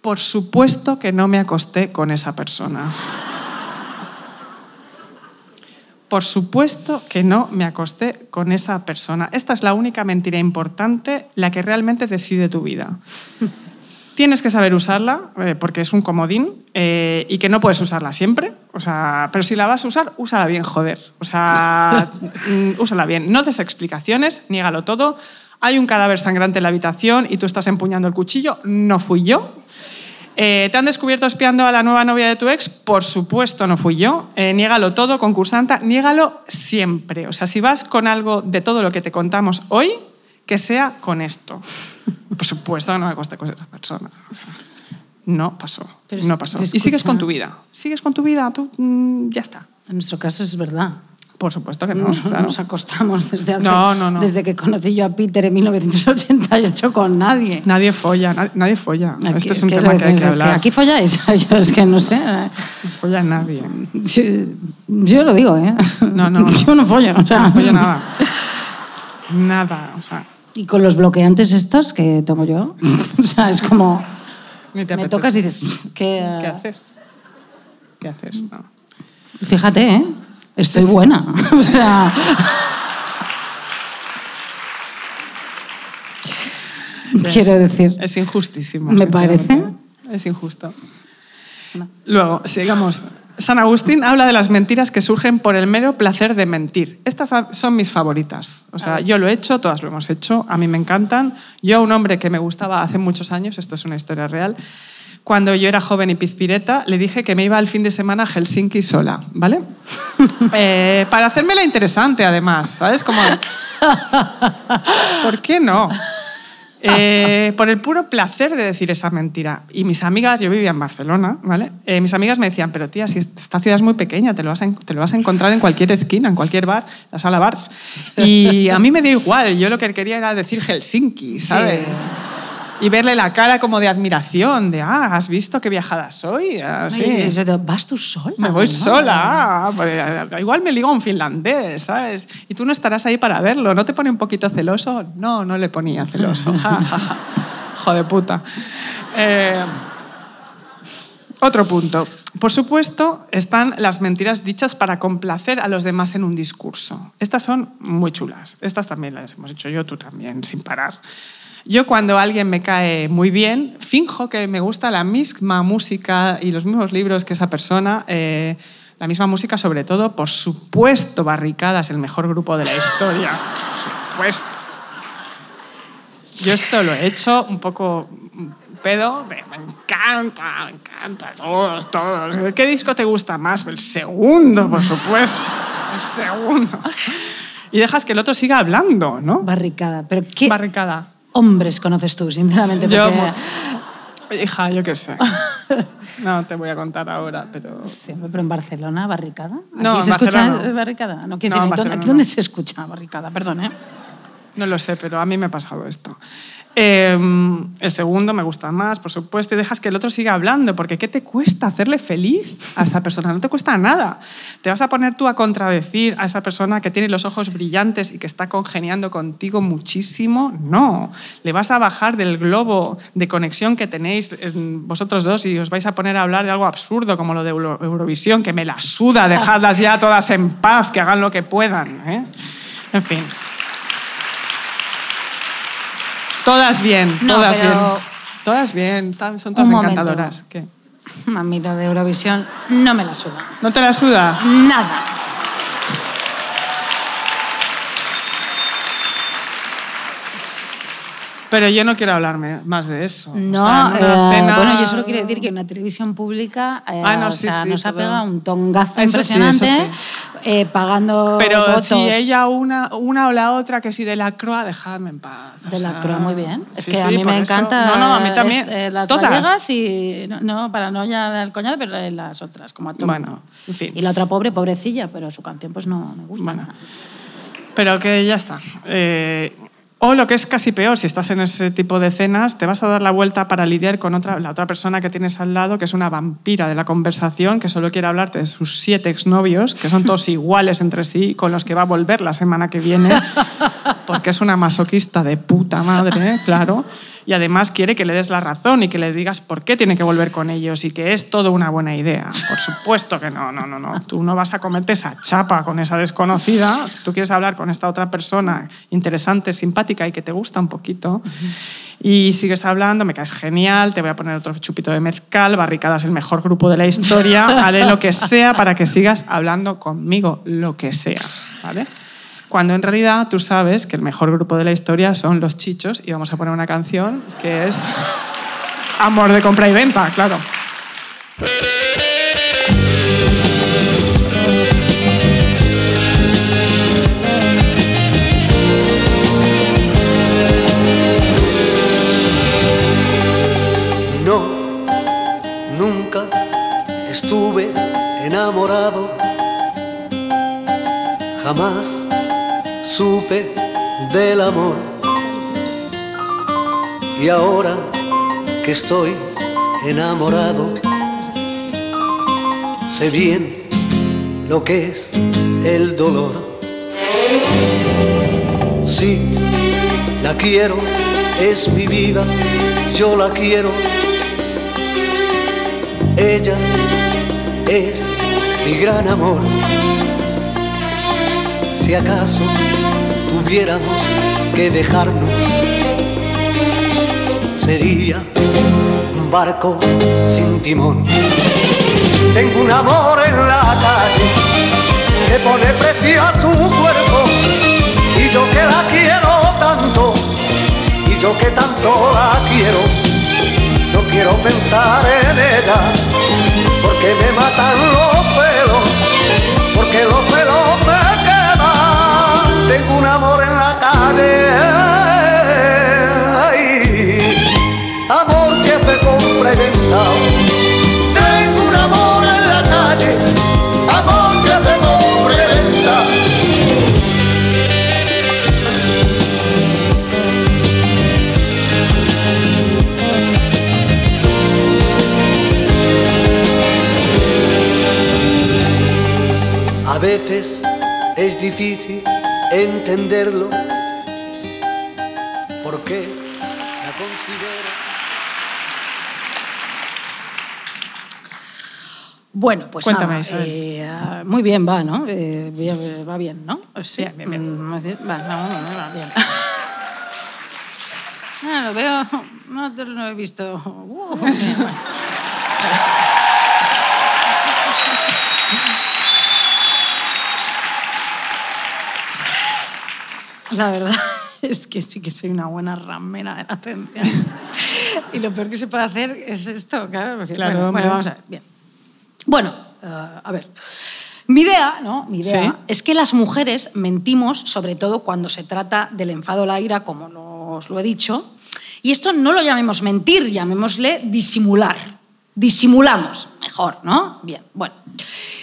Por supuesto que no me acosté con esa persona. Por supuesto que no me acosté con esa persona. Esta es la única mentira importante, la que realmente decide tu vida. Tienes que saber usarla, eh, porque es un comodín, eh, y que no puedes usarla siempre. O sea, pero si la vas a usar, úsala bien, joder. O sea, mm, úsala bien. No des explicaciones, niégalo todo. Hay un cadáver sangrante en la habitación y tú estás empuñando el cuchillo. No fui yo. Eh, ¿Te han descubierto espiando a la nueva novia de tu ex? Por supuesto, no fui yo. Eh, niégalo todo, concursanta, niégalo siempre. O sea, si vas con algo de todo lo que te contamos hoy, que sea con esto. Por supuesto no me acosté con esa persona. No pasó. Pero no pasó. Y sigues con tu vida. Sigues con tu vida, tú mm, ya está. En nuestro caso es verdad. Por supuesto que no. claro. Nos acostamos desde, hace- No, no, no. desde que conocí yo a Peter en 1988 con nadie. Nadie folla, na- nadie folla. Aquí- este es, un que tema que hay que decís, es hablar. aquí folláis. Yo es que no sé. eh. No folla nadie. Yo, yo lo digo, ¿eh? No, no. Yo no follo. O sea, No folla nada. Nada. O sea, Y con los bloqueantes estos que tomo yo, o sea, es como... ni te Me apetece. tocas y dices, ¿qué, ¿Qué haces? ¿Qué haces? Fíjate, ¿eh? Estoy buena. O sea, quiero decir, Es injustísimo. ¿Me parece? Es injusto. Luego, sigamos. San Agustín habla de las mentiras que surgen por el mero placer de mentir. Estas son mis favoritas. O sea, yo lo he hecho, todas lo hemos hecho, a mí me encantan. Yo a un hombre que me gustaba hace muchos años, esto es una historia real, cuando yo era joven y pizpireta, le dije que me iba al fin de semana a Helsinki sola, ¿vale? Eh, para hacérmela interesante, además, ¿sabes? Como, ¿por qué no? Eh, por el puro placer de decir esa mentira. Y mis amigas, yo vivía en Barcelona, ¿vale? Eh, mis amigas me decían, pero tía, si esta ciudad es muy pequeña, te lo, vas a, te lo vas a encontrar en cualquier esquina, en cualquier bar, la sala bars. Y a mí me dio igual, yo lo que quería era decir Helsinki, ¿sabes? Y verle la cara como de admiración, de, ah, ¿has visto qué viajada soy? Ah, sí. Vas tú sola. Me voy ¿no? sola. Pues, igual me ligo a un finlandés, ¿sabes? Y tú no estarás ahí para verlo. ¿No te pone un poquito celoso? No, no le ponía celoso. Ja, ja, ja. Hijo de puta. Eh, otro punto. Por supuesto, están las mentiras dichas para complacer a los demás en un discurso. Estas son muy chulas. Estas también las hemos hecho yo, tú también, sin parar. Yo cuando alguien me cae muy bien, finjo que me gusta la misma música y los mismos libros que esa persona. eh, la misma música, sobre todo, por supuesto, Barricadas, el mejor grupo de la historia. Por supuesto. Yo esto lo he hecho un poco pedo. de, Me encanta, me encanta, todos, todos. ¿Qué disco te gusta más? El segundo, por supuesto. El segundo. Y dejas que el otro siga hablando, ¿no? Barricada. Pero ¿qué Barricada. Hombres conoces tú, sinceramente? Yo, Porque- Hija, yo qué sé. No te voy a contar ahora, pero... Sí, pero en Barcelona, barricada. No, ¿Aquí en se escucha Barcelona no. barricada? No, quiero No, decir, ¿dónde, dónde no. se escucha barricada? Perdón, ¿eh? No lo sé, pero a mí me ha pasado esto. Eh, el segundo me gusta más, por supuesto, y dejas que el otro siga hablando, porque ¿qué te cuesta hacerle feliz a esa persona? No te cuesta nada. ¿Te vas a poner tú a contradecir a esa persona que tiene los ojos brillantes y que está congeniando contigo muchísimo? No. Le vas a bajar del globo de conexión que tenéis en vosotros dos y os vais a poner a hablar de algo absurdo como lo de Euro- Eurovisión, que me la suda, dejadlas ya todas en paz, que hagan lo que puedan. ¿eh? En fin. Todas bien, No, todas pero- bien. Todas bien, son todas Un encantadoras. ¿Qué? A mí lo de Eurovisión no me la suda. ¿No te la suda? Nada. Pero yo no quiero hablarme más de eso. O No, sea, una eh, cena- bueno, yo solo quiero decir que en la televisión pública eh, Ah, no, o sí, sea, sí, nos ha todo. pegado un tongazo Eso sí, impresionante, eso eh, pagando Pero votos. si ella una, una o la otra que si de la croa, dejadme en paz. o De la sea, croa, muy bien. Es sí, que a sí, mí me eso. encanta. No, no, a mí también. es, eh, las Todas. gallegas y. No, para no ya dar coñada, pero eh, las otras, como a todo. Bueno, en fin. Y la otra pobre, pobrecilla, pero su canción pues no me gusta. Bueno. Pero que ya está. Eh, o lo que es casi peor, si estás en ese tipo de cenas, te vas a dar la vuelta para lidiar con otra, la otra persona que tienes al lado, que es una vampira de la conversación, que solo quiere hablarte de sus siete exnovios, que son todos iguales entre sí, con los que va a volver la semana que viene, porque es una masoquista de puta madre, claro. Y además quiere que le des la razón y que le digas por qué tiene que volver con ellos y que es todo una buena idea. Por supuesto que no, no, no, no. Tú no vas a comerte esa chapa con esa desconocida. Tú quieres hablar con esta otra persona interesante, simpática y que te gusta un poquito. Y sigues hablando, me caes genial, te voy a poner otro chupito de mezcal, Barricadas el mejor grupo de la historia, haré lo que sea para que sigas hablando conmigo, lo que sea, ¿vale? Cuando en realidad tú sabes que el mejor grupo de la historia son los chichos y vamos a poner una canción que es Amor de compra y venta, claro. No, nunca estuve enamorado. Jamás supe del amor. Y ahora que estoy enamorado, sé bien lo que es el dolor. Sí, la quiero, es mi vida, yo la quiero. Ella es mi gran amor. Si acaso tuviéramos que dejarnos, sería un barco sin timón. Tengo un amor en la calle que pone precio a su cuerpo y yo que la quiero tanto y yo que tanto la quiero no quiero pensar en ella porque me matan los pelos porque los pelos me amor que se compra y venta. Tengo un amor en la calle. Amor que se compra y venta. A veces es difícil entenderlo. Bueno, pues Cuéntame, nada, eh, muy bien va, ¿no? Eh, va bien, ¿no? Sí, Bien, bien, bien. mm, va, bien. Ah, lo veo, no te lo he visto. Uh, bien, bueno. La verdad es que sí que soy una buena ramera de la atención. Y lo peor que se puede hacer es esto, claro. porque- Claro, bueno, vamos a ver. Bien. Bueno, eh, a ver. Mi idea, ¿no? Mi idea Sí. es que las mujeres mentimos, sobre todo cuando se trata del enfado o la ira, como os lo he dicho. Y esto no lo llamemos mentir, llamémosle disimular. disimulamos mejor, ¿no? Bien, bueno.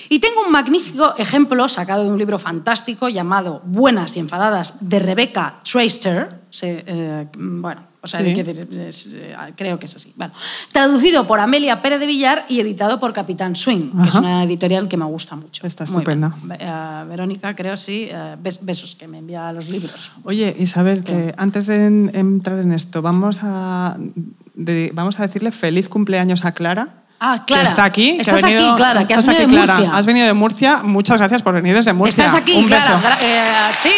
Y tengo un magnífico ejemplo sacado de un libro fantástico llamado Buenas y enfadadas de Rebecca Traister. Se- eh, bueno, o sea, Sí. quiero decir, es, eh, creo que es así. Bueno, traducido por Amelia Pérez de Villar y editado por Capitán Swing, que es una editorial que me gusta mucho. Está estupenda. Eh, Verónica, creo sí. bes- besos, que me envía los libros. Oye, Isabel, que antes de en- entrar en esto, vamos a, de- vamos a decirle feliz cumpleaños a Clara. Ah, Clara. Que está aquí. que ha venido- aquí, Clara, que has estás venido aquí, de Clara. Murcia. Has venido de Murcia. Muchas gracias por venir desde Murcia. Estás aquí, Un Clara. beso. eh, sí.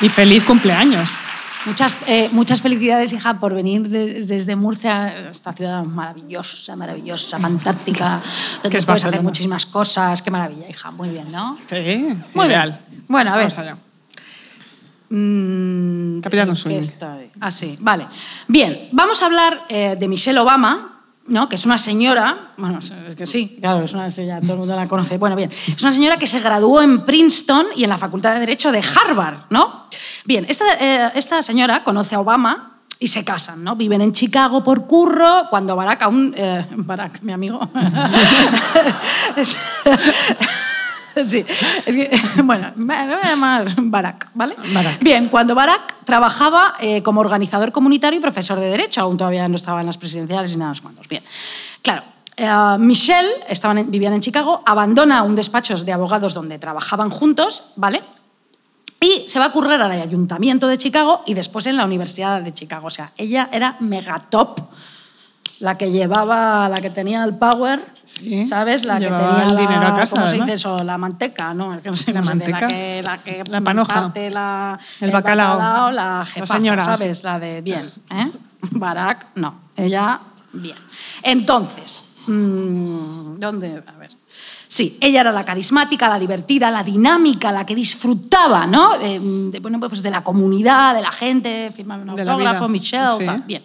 Y feliz cumpleaños. Muchas, eh, muchas felicidades, hija, por venir de- desde Murcia, esta ciudad maravillosa, maravillosa, fantástica, donde es puedes hacer muchísimas cosas. Qué maravilla, hija. Muy bien, ¿no? Sí, Muy ideal. bien. Bueno, a ver. Vamos allá. Mm, Capitán. Ah, sí, vale. Bien, vamos a hablar eh, de Michelle Obama, ¿no? que es una señora, bueno, es que sí, claro, es una, ya todo el mundo la conoce. Bueno, bien, es una señora que se graduó en Princeton y en la Facultad de Derecho de Harvard, ¿no? Bien, esta, eh, esta señora conoce a Obama y se casan, ¿no? Viven en Chicago por curro, cuando Barack aún... eh, Barack, mi amigo. Sí, es que, bueno, me voy a llamar Barack, ¿vale? Bien, cuando Barack trabajaba eh, como organizador comunitario y profesor de Derecho, aún todavía no estaba en las presidenciales ni nada más cuantos. Bien, claro. eh, Michelle, estaban en- vivían en Chicago, abandona un despacho de abogados donde trabajaban juntos, ¿vale? Y se va a currar al Ayuntamiento de Chicago y después en la Universidad de Chicago. O sea, ella era mega top, la que llevaba, la que tenía el power, Sí, ¿sabes? La que tenía el la, dinero a casa, ¿cómo se dice eso? La manteca, ¿no? Sé La manteca. La que, la que La panoja. la- El bacalao. la La jefa, señora. ¿sabes? La de bien. ¿eh? Barack, no. Ella, bien. Entonces, mm, ¿dónde? A ver. Sí, ella era la carismática, la divertida, la dinámica, la que disfrutaba, ¿no? De, de, bueno, pues de la comunidad, de la gente, firmaba un autógrafo. Michelle, Sí. bien.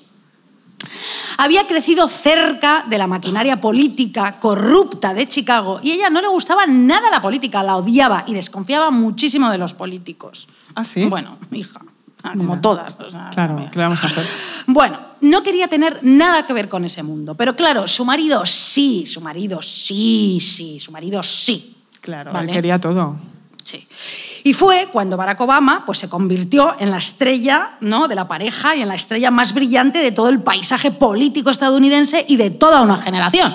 Había crecido cerca de la maquinaria política corrupta de Chicago y a ella no le gustaba nada la política, la odiaba y desconfiaba muchísimo de los políticos. ¿Ah, sí? Bueno, hija, ah, como Mira. todas. o sea, Claro. ¿qué vamos a hacer? Bueno, no quería tener nada que ver con ese mundo, pero claro, su marido sí, su marido sí, sí, su marido sí. Claro, ¿Vale? él quería todo. Sí. Y fue cuando Barack Obama pues, se convirtió en la estrella ¿no? de la pareja y en la estrella más brillante de todo el paisaje político estadounidense y de toda una generación.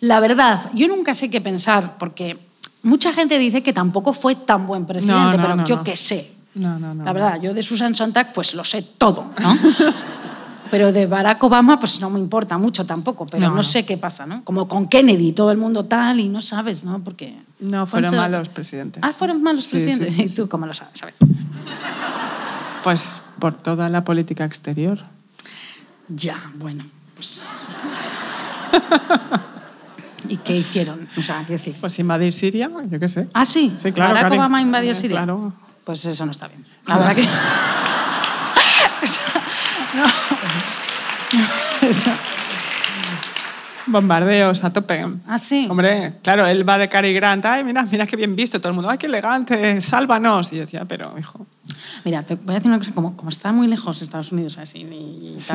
La verdad, yo nunca sé qué pensar, porque mucha gente dice que tampoco fue tan buen presidente, No, no, pero no, yo qué sé. No, no, no. La verdad, yo de Susan Sontag pues lo sé todo, ¿no? Pero de Barack Obama pues no me importa mucho tampoco, pero No, sé qué pasa, ¿no? Como con Kennedy, todo el mundo tal y no sabes, ¿no? Porque... No, fueron ¿cuánto- malos presidentes. Ah, fueron malos Sí, presidentes. sí, sí, ¿Y tú cómo lo sabes? A ver. Pues por toda la política exterior. Ya, bueno, pues... ¿Y qué hicieron? O sea, quiero decir... Pues invadir Siria, yo qué sé. Ah, sí. Sí, claro, Barack. Obama invadió Eh, Siria. claro. Pues eso no está bien. La verdad que... O sea, no. Eso- Bombardeos a tope. Ah, sí. Hombre, claro, él va de Cary Grant. Ay, mira, mira qué bien visto. Todo el mundo, ay, qué elegante, sálvanos. Y decía, pero, hijo. Mira, te voy a decir una cosa, como, como está muy lejos Estados Unidos así y, Sí.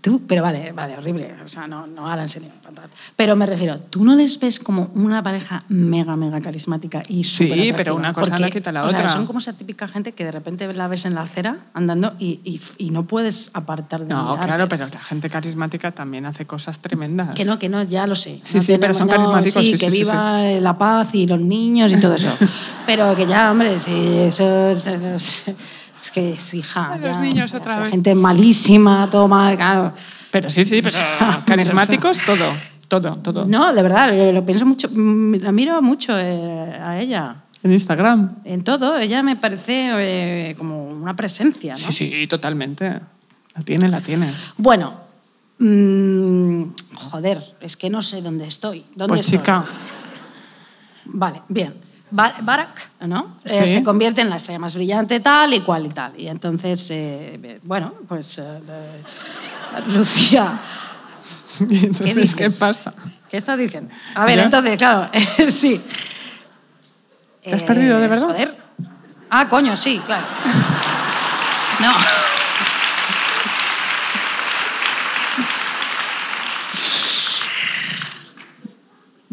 Tú, pero vale, vale, horrible, o sea, no, no en serio. fatal. Pero me refiero, ¿tú no les ves como una pareja mega, mega carismática y Sí, pero una cosa no quita la o sea, otra. son como esa típica gente que de repente la ves en la acera andando y, y, y no puedes apartar de No, claro, pero la gente carismática también hace cosas tremendas. Que no, que no, ya lo sé. Sí, No sí, pero son no, carismáticos, Sí, sí, que sí, sí, viva la paz y los niños y todo eso. pero que ya, hombre, sí, eso es, es que es hija. Ay, los ya, niños otra la vez. Gente malísima, todo mal, claro. Pero sí, sí, pero carismáticos, todo. Todo, todo. No, de verdad, lo pienso mucho, mm, la miro mucho eh, a ella. En Instagram. En todo, ella me parece eh, como una presencia, ¿no? Sí, sí, totalmente. La tiene, la tiene. Bueno, mm, joder, es que no sé dónde estoy. ¿Dónde Pues estoy? chica, Vale, bien. Ba- Barack, ¿no? Eh, se convierte en la estrella más brillante, tal y cual y tal. Y entonces, eh, bueno, pues. eh, de- Lucía. ¿y entonces qué, dices? pasa? ¿Qué estás diciendo? A ver, ¿Ya? entonces, claro, sí. ¿Te has perdido de verdad? Joder. Ah, coño, sí, claro. No.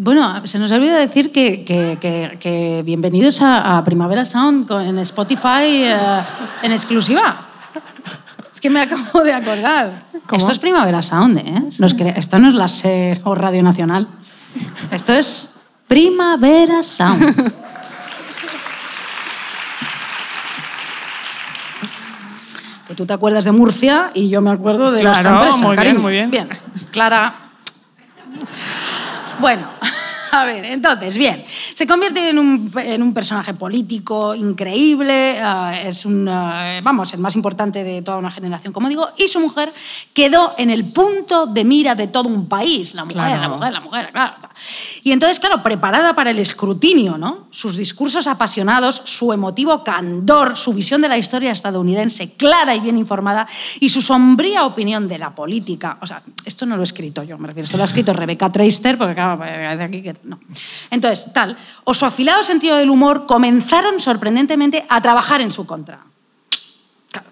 Bueno, se nos olvida decir que, que- que- que bienvenidos a, a Primavera Sound en Spotify eh, en exclusiva. Es que me acabo de acordar. ¿Cómo? Esto es Primavera Sound, ¿eh? Nos esto no es la SER o Radio Nacional. Esto es Primavera Sound. que tú te acuerdas de Murcia y yo me acuerdo de Claro, nuestra empresa, muy bien, muy bien. Bien, Clara. Bueno, a ver, entonces, bien. Se convierte en un, en un personaje político increíble, ah, es un, ah, vamos, el más importante de toda una generación, como digo, y su mujer quedó en el punto de mira de todo un país. La mujer, Claro. la mujer, la mujer, claro. Y entonces, claro, preparada para el escrutinio, ¿no? Sus discursos apasionados, su emotivo candor, su visión de la historia estadounidense clara y bien informada y su sombría opinión de la política. O sea, esto no lo he escrito yo, me refiero, esto lo ha escrito Rebecca Traister, porque claro, de aquí que no. Entonces, tal, o su afilado sentido del humor comenzaron sorprendentemente a trabajar en su contra. Claro.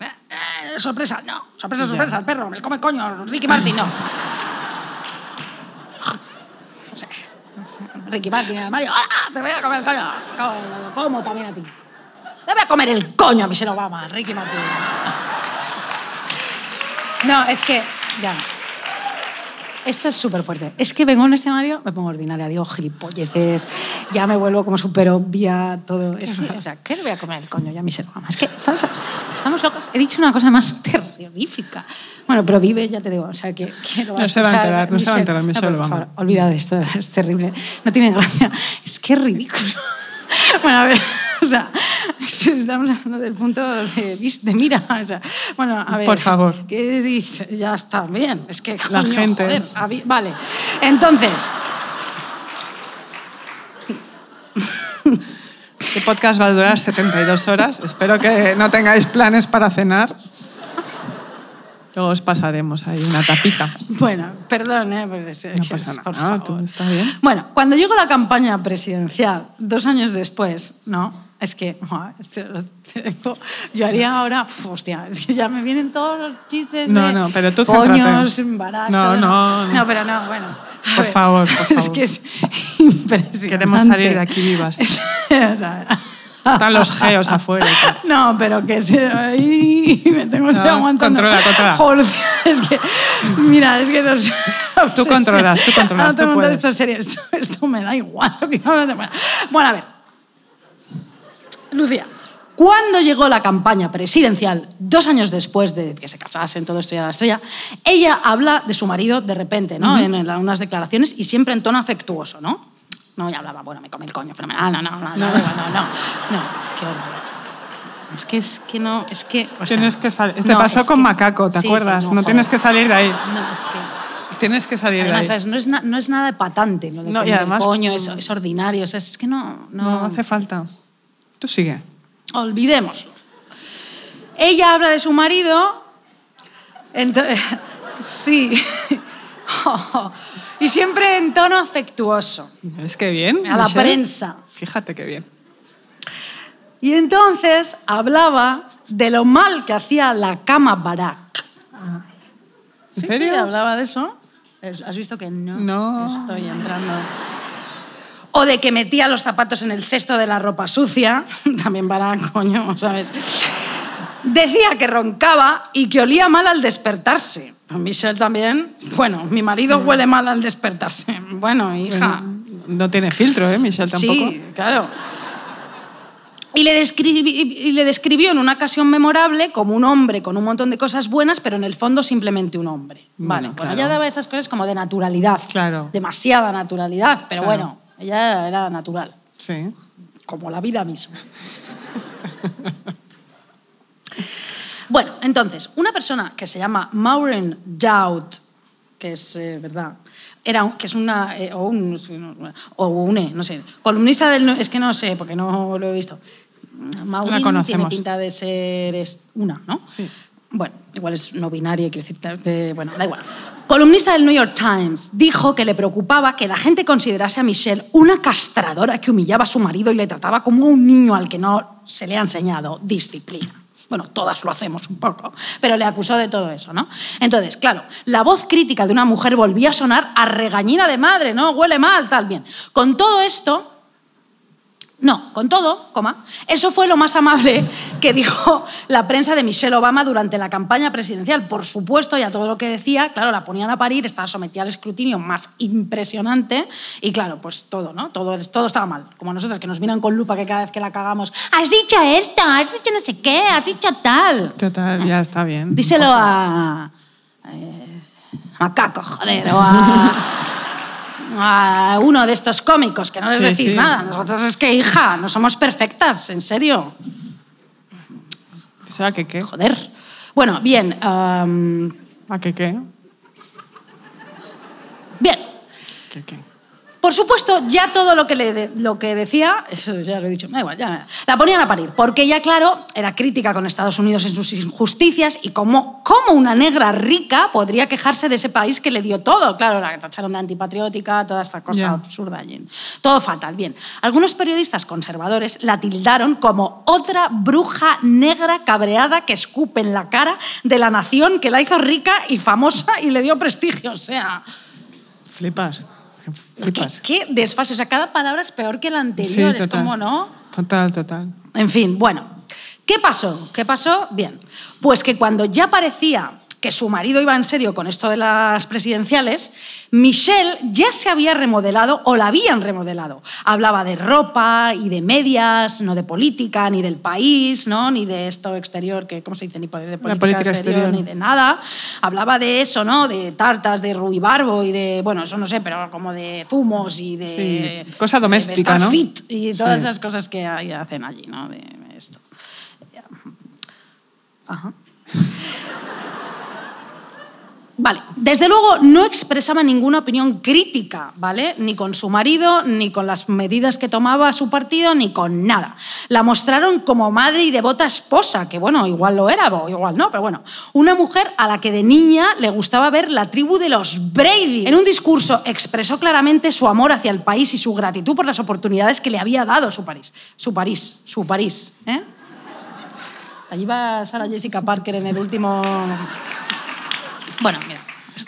Eh, sorpresa, no. Sorpresa, sorpresa, el perro, me come el coño, Ricky Martin, no. Ricky Martin y Mario, ¡ah! Te voy a comer el coño. Como- Como también a ti. Te voy a comer el coño a Michelle Obama, Ricky Martin. No, es que, ya. Esto es súper fuerte. Es que vengo a un escenario, me pongo ordinaria, digo gilipolleces, ya me vuelvo como súper obvia, todo eso. O sea, ¿qué le voy a comer el coño ya a Michelle Obama? Es que estamos, estamos locos. He dicho una cosa más terrorífica. Bueno, pero vive, ya te digo, o sea, que, que lo No se va a enterar, no se va a enterar Michelle pero, por favor, esto, es terrible. No tiene gracia. Es que es ridículo. Bueno, a ver, o sea, estamos hablando del punto de, de mira. O sea, bueno, a ver. Por favor. ¿Qué dice? Ya está bien. Es que, La coño, gente. joder, vale. Entonces, Este podcast va a durar 72 horas. Espero que no tengáis planes para cenar. Luego os pasaremos ahí una tapita. bueno, perdón, ¿eh? No pasa por nada, favor. tú, está bien. Bueno, cuando llegó la campaña presidencial, dos años después, ¿no? Es que, yo haría ahora, hostia, es que ya me vienen todos los chistes No, de no, pero tú coños. Barack, No, no, no. No, pero no, bueno. Por ver, favor, por Es favor. que es impresionante. Queremos salir de aquí vivas. Es- o sea, Están los geos afuera no, pero que se... Ay, me tengo que No, aguantando. controla, controla. Joder, es que... Mira, es que no sé. Tú controlas, tú controlas, No te tú puedes. esto en serio. Esto, esto me da igual. Bueno, a ver. Lucía, cuando llegó la campaña presidencial, dos años después de que se casasen, todo esto ya la estrella, ella habla de su marido de repente, ¿no? En, en unas declaraciones y siempre en tono afectuoso, ¿no? No, ya hablaba, bueno, me come el coño, fenomenal, no, no, no, no, no, no, no, no, qué horror. Es que es que no, es que... o sea, Tienes que salir. Te no, pasó con Macaco, ¿te sí, sí, acuerdas? no joder. tienes que salir de ahí. No, es que... Tienes que salir Además, de ahí. ¿sabes? No, es na- no es nada patante. Lo de No, y comer el además- coño, es, es ordinario. o sea, es que no... No, No hace falta. Tú sigue. Olvidémoslo. Ella habla de su marido. Entonces, sí. y siempre en tono afectuoso. Es que bien. A la Michelle. prensa. Fíjate qué bien. Y entonces hablaba de lo mal que hacía la cama Barack. ¿En Sí, serio? sí, hablaba de eso. Es- ¿Has visto que no? No. Estoy entrando. O de que metía los zapatos en el cesto de la ropa sucia. También para coño, ¿sabes? Decía que roncaba y que olía mal al despertarse. Michelle también. Bueno, mi marido huele mal al despertarse. Bueno, hija. No tiene filtro, ¿eh, Michelle? Tampoco. Sí, claro. Y le, describi- y le describió en una ocasión memorable como un hombre con un montón de cosas buenas, pero en el fondo simplemente un hombre. Bueno, Vale, bueno, claro. ella daba esas cosas como de naturalidad. Claro. Demasiada naturalidad, pero Claro. bueno, ella era natural, Sí. como la vida misma. bueno, entonces, una persona que se llama Maureen Dowd, que es eh, verdad, era, que es una, eh, o, un, o une, no sé, columnista del... Es que no sé, porque no lo he visto. Maureen tiene conocemos. pinta de ser es una, ¿no? Sí. Bueno, igual es no binaria, quiero decir, de- bueno, da igual. Columnista del New York Times dijo que le preocupaba que la gente considerase a Michelle una castradora que humillaba a su marido y le trataba como un niño al que no se le ha enseñado disciplina. Bueno, todas lo hacemos un poco, pero le acusó de todo eso, ¿no? Entonces, claro, la voz crítica de una mujer volvía a sonar a regañina de madre, ¿no? Huele mal, tal, bien. Con todo esto, no, con todo, coma, eso fue lo más amable que dijo la prensa de Michelle Obama durante la campaña presidencial. Por supuesto, ya todo lo que decía, claro, la ponían a parir, estaba sometida al escrutinio más impresionante y claro, pues todo, ¿no? Todo, todo estaba mal. Como nosotras que nos miran con lupa que cada vez que la cagamos, has dicho esto, has dicho no sé qué, has dicho tal. Total, ya está bien. Díselo a... eh, a Caco, joder, o a... a uno de estos cómicos que no les Sí, decís sí. nada. Nosotros es que, hija, no somos perfectas, en serio. ¿Sabes a qué qué? Joder. Bueno, bien. am, ¿A qué qué? bien. ¿Qué qué? Por supuesto, ya todo lo que, le de- lo que decía, eso ya lo he dicho, da igual, ya, la ponían a parir, porque ya, claro, era crítica con Estados Unidos en sus injusticias y cómo, cómo una negra rica podría quejarse de ese país que le dio todo. Claro, la tacharon de antipatriótica, toda esta cosa Ya. absurda. allí. Todo fatal. Bien, algunos periodistas conservadores la tildaron como otra bruja negra cabreada que escupe en la cara de la nación que la hizo rica y famosa y le dio prestigio. O sea, Flipas. ¿Qué, Flipas. qué desfase? O sea, cada palabra es peor que la anterior. es total. como, ¿no? Total, total. En fin, bueno. ¿Qué pasó? ¿Qué pasó? Bien. Pues que cuando ya parecía que su marido iba en serio con esto de las presidenciales, Michelle ya se había remodelado o la habían remodelado. Hablaba de ropa y de medias, no de política, ni del país, ¿no? ni de esto exterior, que, ¿cómo se dice? Ni de política, política exterior, exterior. ni de nada. Hablaba de eso, ¿no? De tartas, de ruibarbo y de, bueno, eso no sé, pero como de zumos y de... Sí, cosa de doméstica, ¿no? fit y todas Sí. esas cosas que hacen allí, ¿no? De esto. Ajá. Vale, desde luego no expresaba ninguna opinión crítica, ¿vale? Ni con su marido, ni con las medidas que tomaba su partido, ni con nada. La mostraron como madre y devota esposa, que bueno, igual lo era o igual no, pero bueno. Una mujer a la que de niña le gustaba ver la tribu de los Brady. En un discurso expresó claramente su amor hacia el país y su gratitud por las oportunidades que le había dado su París. Su París, su París, ¿eh? Allí va Sara Jessica Parker en el último... Bueno, mira.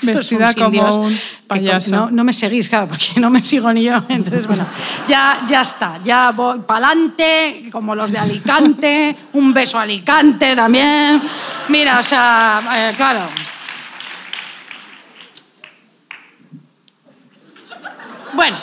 Vestida como un payaso. No, no me seguís, claro, porque no me sigo ni yo. Entonces, bueno, ya, ya está. Ya voy para adelante, como los de Alicante. Un beso a Alicante también. Mira, o sea, eh, claro. Bueno.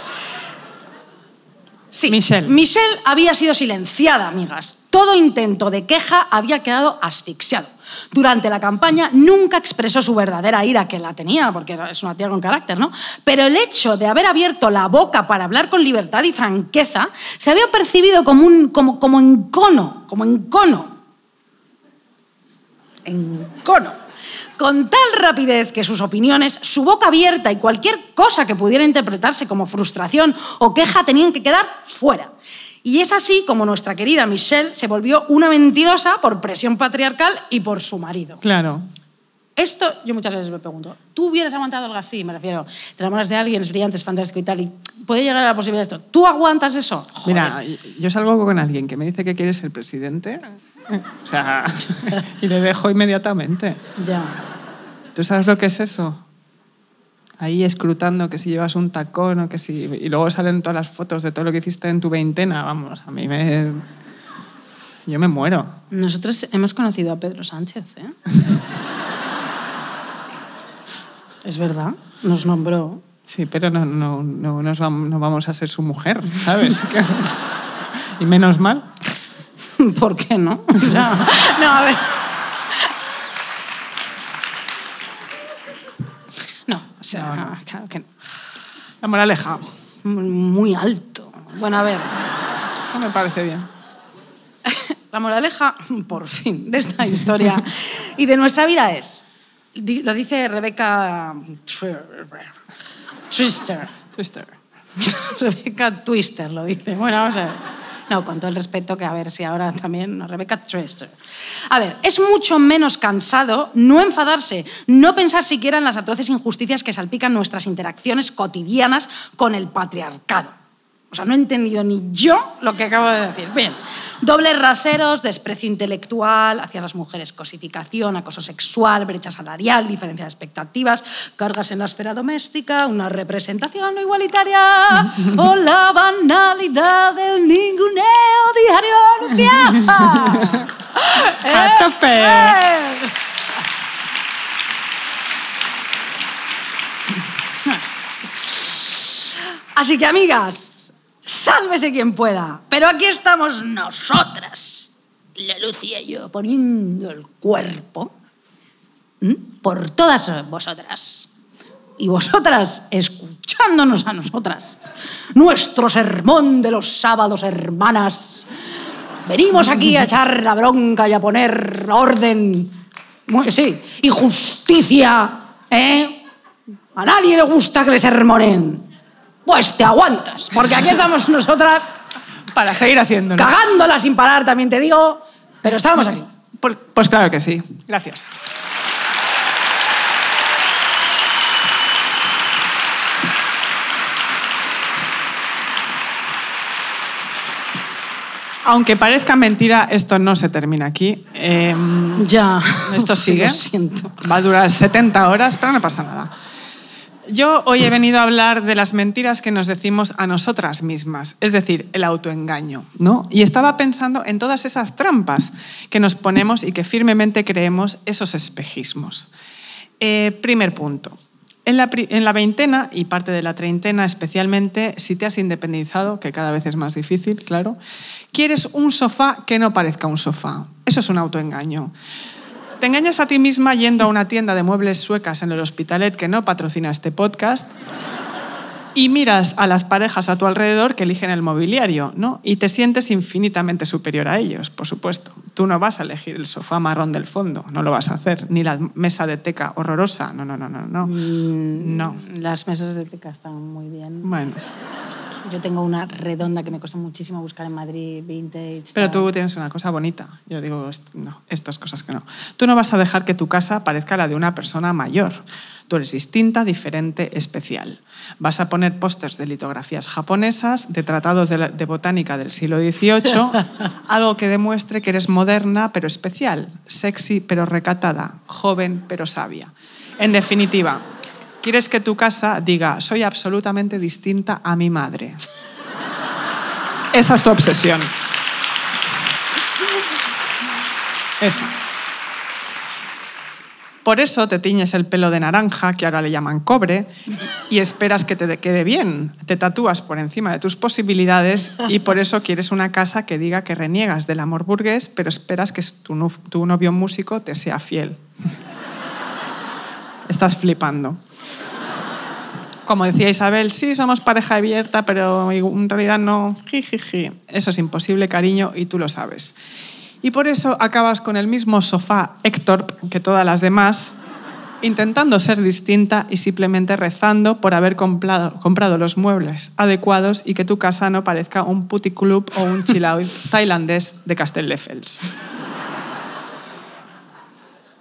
Sí, Michelle. Michelle había sido silenciada, amigas. Todo intento de queja había quedado asfixiado. Durante la campaña nunca expresó su verdadera ira, que la tenía, porque es una tía con carácter, ¿no? Pero el hecho de haber abierto la boca para hablar con libertad y franqueza se había percibido como, un, como, como encono, como encono. Encono. Con tal rapidez que sus opiniones, su boca abierta y cualquier cosa que pudiera interpretarse como frustración o queja tenían que quedar fuera. Y es así como nuestra querida Michelle se volvió una mentirosa por presión patriarcal y por su marido. Claro. Esto yo muchas veces me pregunto, ¿tú hubieras aguantado algo así? Me refiero, te enamoras de alguien, es brillante, es fantástico y tal, y puede llegar a la posibilidad de esto. ¿Tú aguantas eso? Joder. Mira, yo salgo con alguien que me dice que quiere ser presidente. O sea, y le dejo inmediatamente. Ya. ¿Tú sabes lo que es eso? Ahí escrutando que si llevas un tacón o que si... Y luego salen todas las fotos de todo lo que hiciste en tu veintena. Vamos, a mí me... Yo me muero. Nosotros hemos conocido a Pedro Sánchez, ¿eh? es verdad, nos nombró. Sí, pero no, no, no, nos vam- no vamos a ser su mujer, ¿sabes? Y menos mal. ¿Por qué no? O sea, no, a ver. No, sea, claro que no. La moraleja. Muy alto. Bueno, a ver. Eso me parece bien. La moraleja, por fin, de esta historia y de nuestra vida es, lo dice Rebeca Twister, Twister. Rebeca Twister lo dice. Bueno, vamos a ver. No, con todo el respeto que a ver si ahora también, no, Rebeca Twister. A ver, es mucho menos cansado no enfadarse, no pensar siquiera en las atroces injusticias que salpican nuestras interacciones cotidianas con el patriarcado. O sea, no he entendido ni yo lo que acabo de decir. Bien. Dobles raseros, desprecio intelectual hacia las mujeres, cosificación, acoso sexual, brecha salarial, diferencia de expectativas, cargas en la esfera doméstica, una representación no igualitaria o la banalidad del ninguneo diario Lucía. ¡A tope! ¡Eh! Así que, amigas, sálvese quien pueda. Pero aquí estamos nosotras, la Lucía y yo, poniendo el cuerpo por todas vosotras. Y vosotras escuchándonos a nosotras. Nuestro sermón de los sábados, hermanas. Venimos aquí a echar la bronca y a poner orden. Sí, y justicia, ¿eh? A nadie le gusta que le sermonen. Pues te aguantas, porque aquí estamos nosotras Para seguir haciéndolo. cagándola sin parar, también te digo, pero estamos aquí. Pues, pues claro que sí. Gracias. Aunque parezca mentira, esto no se termina aquí. Em, Ya. esto sigue. Lo siento. Va a durar 70 horas, pero no pasa nada. Yo hoy he venido a hablar de las mentiras que nos decimos a nosotras mismas, es decir, el autoengaño, ¿no? Y estaba pensando en todas esas trampas que nos ponemos y que firmemente creemos esos espejismos. Eh, primer punto. En la, en la veintena y parte de la treintena especialmente, si te has independizado, que cada vez es más difícil, claro, quieres un sofá que no parezca un sofá. Eso es un autoengaño. Te engañas a ti misma yendo a una tienda de muebles suecas en el Hospitalet que no patrocina este podcast y miras a las parejas a tu alrededor que eligen el mobiliario, ¿no? Y te sientes infinitamente superior a ellos, por supuesto. Tú no vas a elegir el sofá marrón del fondo, no lo vas a hacer, ni la mesa de teca horrorosa, no, no, no, no, no. No. Las mesas de teca están muy bien. Bueno, Yo tengo una redonda que me cuesta muchísimo buscar en Madrid, vintage. pero tal. tú tienes una cosa bonita. Yo digo, no, estas cosas que no. Tú no vas a dejar que tu casa parezca la de una persona mayor. Tú eres distinta, diferente, especial. Vas a poner pósters de litografías japonesas, de tratados de, la- de botánica del siglo XVIII, algo que demuestre que eres moderna pero especial, sexy pero recatada, joven pero sabia. En definitiva, quieres que tu casa diga, soy absolutamente distinta a mi madre. Esa es tu obsesión. Esa. Por eso te tiñes el pelo de naranja, que ahora le llaman cobre, y esperas que te quede bien. Te tatúas por encima de tus posibilidades y por eso quieres una casa que diga que reniegas del amor burgués, pero esperas que tu, novio músico te sea fiel. Estás flipando. Como decía Isabel, sí, somos pareja abierta, pero en realidad no. Jijiji. Eso es imposible, cariño, y tú lo sabes. Y por eso acabas con el mismo sofá Héctor que todas las demás, intentando ser distinta y simplemente rezando por haber comprado, comprado los muebles adecuados y que tu casa no parezca un puticlub o un chill out tailandés de Castelldefels.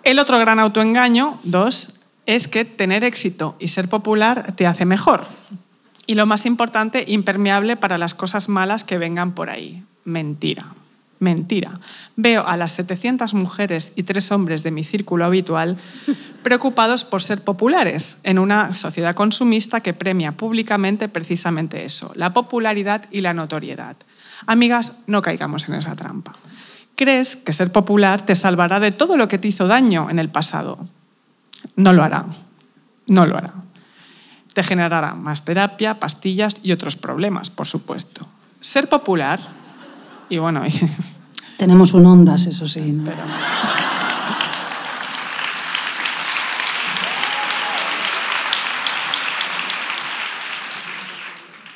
El otro gran autoengaño, dos, es que tener éxito y ser popular te hace mejor. Y lo más importante, impermeable para las cosas malas que vengan por ahí. Mentira. Mentira. Veo a las 700 mujeres y tres hombres de mi círculo habitual preocupados por ser populares en una sociedad consumista que premia públicamente precisamente eso, la popularidad y la notoriedad. Amigas, no caigamos en esa trampa. Crees que ser popular te salvará de todo lo que te hizo daño en el pasado. No lo hará. No lo hará. Te generará más terapia, pastillas y otros problemas, por supuesto. Ser popular, y bueno, Tenemos un Ondas, eso sí. ¿no?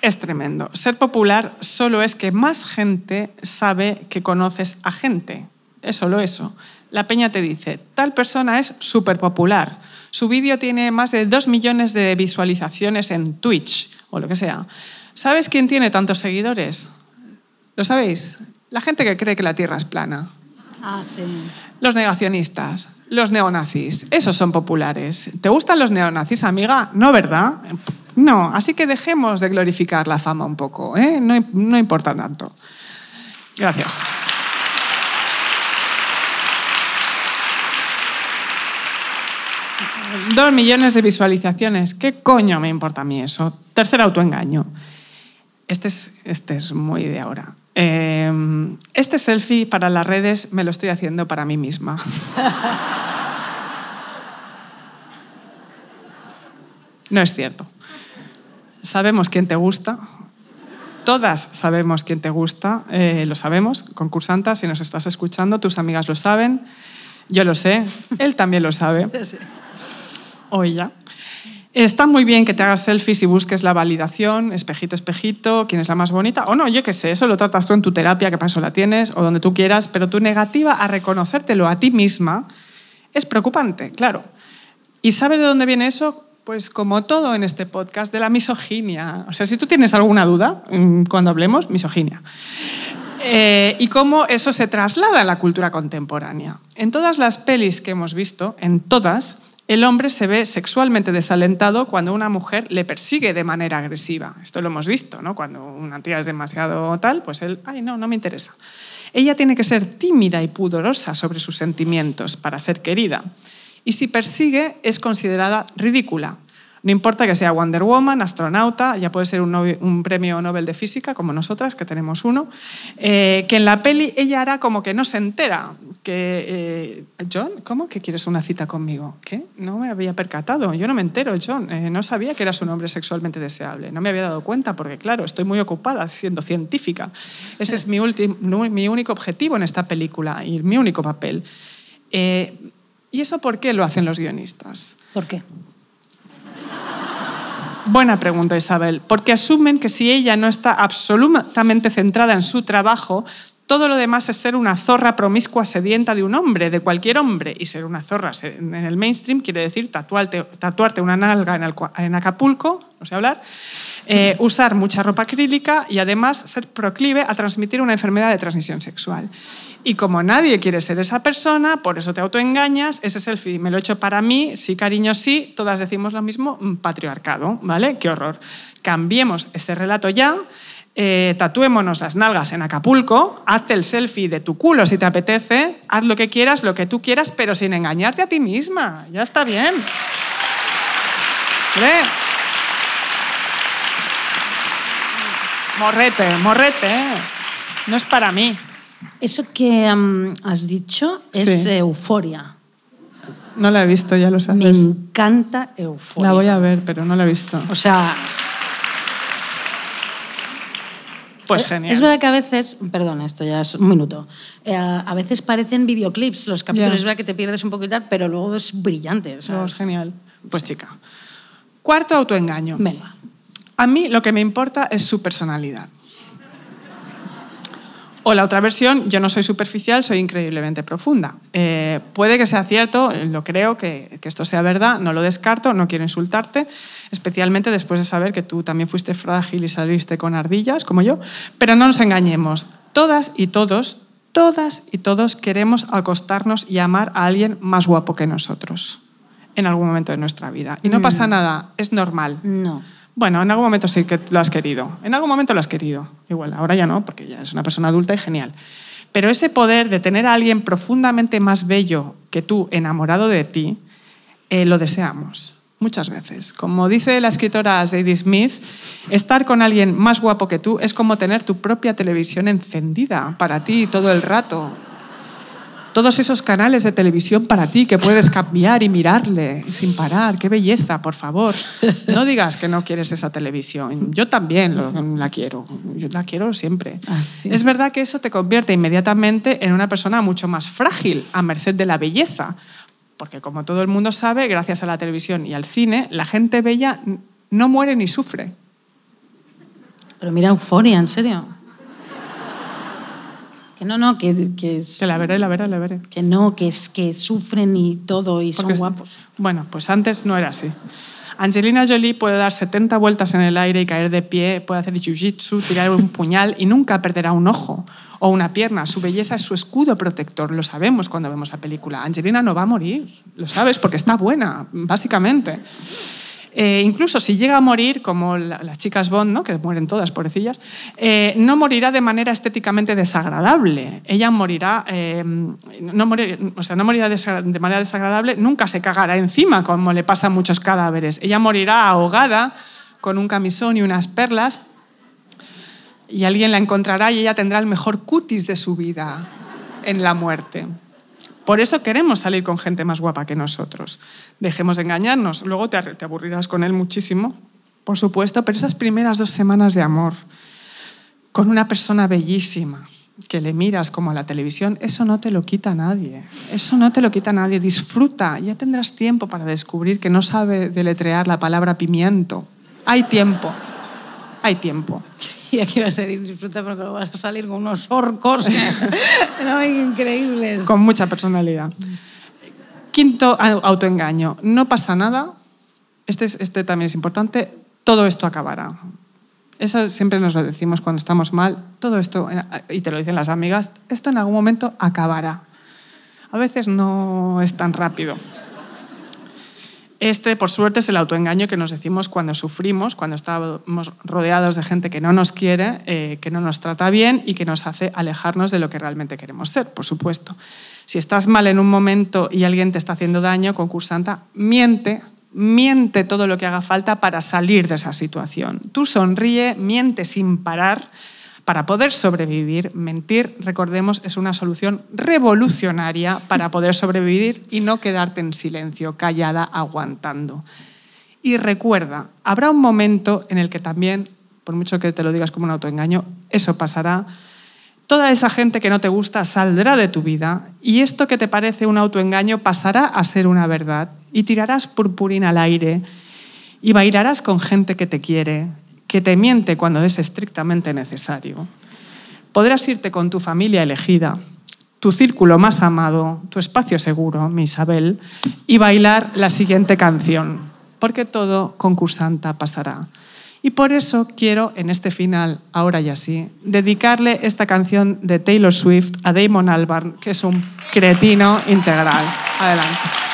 es tremendo. Ser popular solo es que más gente sabe que conoces a gente. Es solo eso. La peña te dice, tal persona es súper popular. Su vídeo tiene más de dos millones de visualizaciones en Twitch o lo que sea. ¿Sabes quién tiene tantos seguidores? ¿Lo sabéis? La gente que cree que la Tierra es plana. Ah, sí. Los negacionistas, los neonazis, esos son populares. ¿Te gustan los neonazis, amiga? No, ¿verdad? No, así que dejemos de glorificar la fama un poco, ¿eh? no, no importa tanto. Gracias. Dos millones de visualizaciones. ¿Qué coño me importa a mí eso? Tercer autoengaño. Este es, este es muy de ahora. Eh, este selfie para las redes me lo estoy haciendo para mí misma. No es cierto. Sabemos quién te gusta. Todas sabemos quién te gusta. eh, lo sabemos, concursantas, si nos estás escuchando, tus amigas lo saben. Yo lo sé. Él también lo sabe. O ella. Está muy bien que te hagas selfies y busques la validación, espejito, espejito, quién es la más bonita. O no, yo qué sé, eso lo tratas tú en tu terapia, que para eso la tienes, o donde tú quieras, pero tu negativa a reconocértelo a ti misma es preocupante, claro. ¿Y sabes de dónde viene eso? Pues como todo en este podcast, de la misoginia. O sea, si tú tienes alguna duda mm, cuando hablemos, misoginia. Eh, y cómo eso se traslada en la cultura contemporánea. En todas las pelis que hemos visto, en todas, el hombre se ve sexualmente desalentado cuando una mujer le persigue de manera agresiva. Esto lo hemos visto, ¿no? Cuando una tía es demasiado tal, pues él, ay, no, no me interesa. Ella tiene que ser tímida y pudorosa sobre sus sentimientos para ser querida. Y si persigue, es considerada ridícula. No importa que sea Wonder Woman, astronauta, ya puede ser un, premio Nobel de Física, como nosotras, que tenemos uno, eh, que en la peli ella hará como que no se entera. Que, eh, John, ¿cómo que quieres una cita conmigo? ¿Qué? No me había percatado. Yo no me entero, John. Eh, no sabía que eras un hombre sexualmente deseable. No me había dado cuenta porque, claro, estoy muy ocupada siendo científica. Ese es mi, mi único objetivo en esta película y mi único papel. ¿Y eso por qué lo hacen los guionistas? ¿Por qué? Buena pregunta, Isabel. Porque asumen que si ella no está absolutamente centrada en su trabajo, todo lo demás es ser una zorra promiscua sedienta de un hombre, de cualquier hombre. Y ser una zorra en el mainstream quiere decir tatuarte, una nalga en, en Acapulco, no sé hablar, eh, usar mucha ropa acrílica y además ser proclive a transmitir una enfermedad de transmisión sexual. Y como nadie quiere ser esa persona, por eso te autoengañas, ese selfie me lo he hecho para mí, sí cariño, sí, todas decimos lo mismo, mm, patriarcado, ¿vale? Qué horror. Cambiemos ese relato ya, eh, tatuémonos las nalgas en Acapulco, hazte el selfie de tu culo si te apetece, haz lo que quieras, lo que tú quieras, pero sin engañarte a ti misma, ya está bien. ¿Vale? Morrete, morrete, ¿eh? no es para mí. Eso que has dicho es Sí. euforia. No la he visto, ya lo Me sabes. encanta euforia. La voy a ver, pero no la he visto. O sea, Pues es- genial. Es verdad que a veces, perdón, esto ya es un minuto, eh, a veces parecen videoclips los capítulos, es verdad que te pierdes un poco y tal, pero luego es brillante. o sea, No, es- es genial. Pues chica. Cuarto autoengaño. Venga. A mí lo que me importa es su personalidad. O la otra versión, yo no soy superficial, soy increíblemente profunda. Eh, puede que sea cierto, lo creo, que, que esto sea verdad, no lo descarto, no quiero insultarte, especialmente después de saber que tú también fuiste frágil y saliste con ardillas, como yo, pero no nos engañemos, todas y todos, todas y todos queremos acostarnos y amar a alguien más guapo que nosotros en algún momento de nuestra vida. Y no pasa nada, es normal. No. Bueno, en algún momento sí que lo has querido. En algún momento lo has querido. Igual, ahora ya no, porque ya es una persona adulta y genial. Pero ese poder de tener a alguien profundamente más bello que tú, enamorado de ti, eh, lo deseamos muchas veces. Como dice la escritora Zadie Smith, estar con alguien más guapo que tú es como tener tu propia televisión encendida para ti todo el rato. Todos esos canales de televisión para ti que puedes cambiar y mirarle sin parar. ¡Qué belleza, por favor! No digas que no quieres esa televisión. Yo también lo- la quiero. Yo la quiero siempre. Ah, sí. Es verdad que eso te convierte inmediatamente en una persona mucho más frágil, a merced de la belleza. Porque como todo el mundo sabe, gracias a la televisión y al cine, la gente bella no muere ni sufre. Pero mira euforia, en serio. Que no, no, que, que, es- Que la veré, la veré, la veré. que no, que, es, que sufren y todo y Porque son guapos. Bueno, pues antes no era así. Angelina Jolie puede dar 70 vueltas en el aire y caer de pie, puede hacer jiu-jitsu, tirar un puñal y nunca perderá un ojo o una pierna. Su belleza es su escudo protector, lo sabemos cuando vemos la película. Angelina no va a morir, lo sabes, porque está buena, básicamente. Eh, incluso si llega a morir, como la- las chicas Bond, ¿no? que mueren todas, pobrecillas, eh, no morirá de manera estéticamente desagradable. Ella morirá, eh, no, morir- o sea, no morirá de manera desagradable, nunca se cagará encima, como le pasa a muchos cadáveres. Ella morirá ahogada con un camisón y unas perlas y alguien la encontrará y ella tendrá el mejor cutis de su vida en la muerte. Por eso queremos salir con gente más guapa que nosotros. Dejemos de engañarnos. Luego te, aburrirás con él muchísimo, por supuesto, pero esas primeras dos semanas de amor con una persona bellísima que le miras como a la televisión, eso no te lo quita nadie. Eso no te lo quita nadie. Disfruta. Ya tendrás tiempo para descubrir que no sabe deletrear la palabra pimiento. Hay tiempo. Hay tiempo. Y aquí vas a decir, disfruta porque lo vas a salir con unos orcos increíbles. con mucha personalidad. Quinto au- autoengaño. No pasa nada. Este, es- este también es importante. Todo esto acabará. Eso siempre nos lo decimos cuando estamos mal. Todo esto, y te lo dicen las amigas, esto en algún momento acabará. A veces no es tan rápido. Este, por suerte, es el autoengaño que nos decimos cuando sufrimos, cuando estamos rodeados de gente que no nos quiere, eh, que no nos trata bien y que nos hace alejarnos de lo que realmente queremos ser, por supuesto. Si estás mal en un momento y alguien te está haciendo daño, concursanta, miente, miente todo lo que haga falta para salir de esa situación. Tú sonríe, miente sin parar para poder sobrevivir, mentir, recordemos, es una solución revolucionaria para poder sobrevivir y no quedarte en silencio, callada, aguantando. Y recuerda, habrá un momento en el que también, por mucho que te lo digas como un autoengaño, eso pasará. Toda esa gente que no te gusta saldrá de tu vida y esto que te parece un autoengaño pasará a ser una verdad y tirarás purpurina al aire y bailarás con gente que te quiere, que te miente cuando es estrictamente necesario. Podrás irte con tu familia elegida, tu círculo más amado, tu espacio seguro, mi Isabel, y bailar la siguiente canción, porque todo concursanta pasará. Y por eso quiero, en este final, ahora y así, dedicarle esta canción de Taylor Swift a Damon Albarn, que es un cretino integral. Adelante.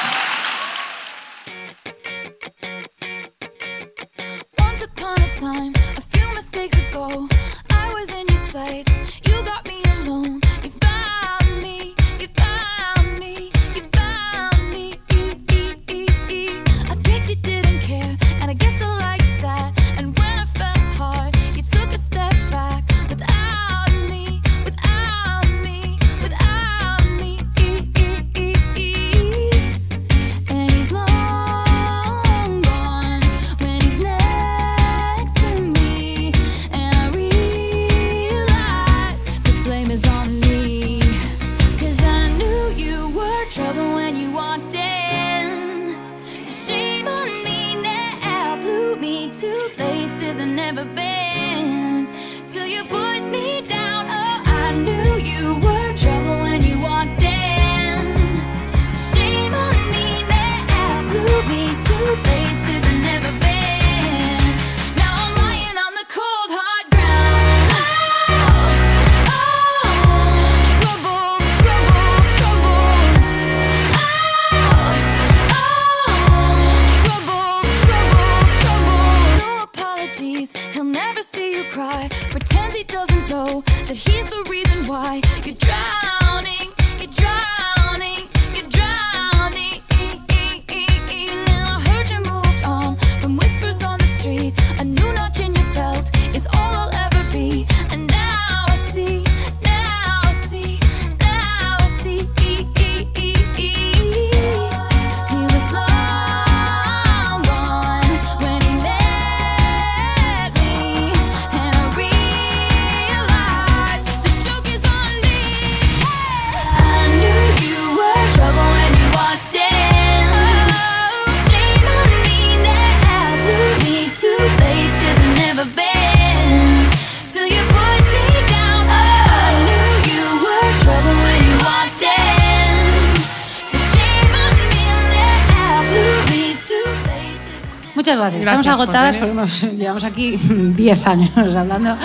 Agotadas venir. porque hemos- llevamos aquí 10 años hablando.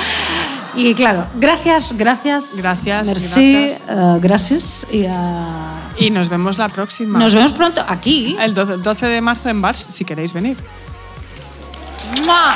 Y claro, gracias, gracias. Gracias, Merci, gracias. eh, gracias. Y ah, Y nos vemos la próxima. nos vemos pronto aquí. El 12 12 de marzo en Bars, si queréis venir. ¡Mua!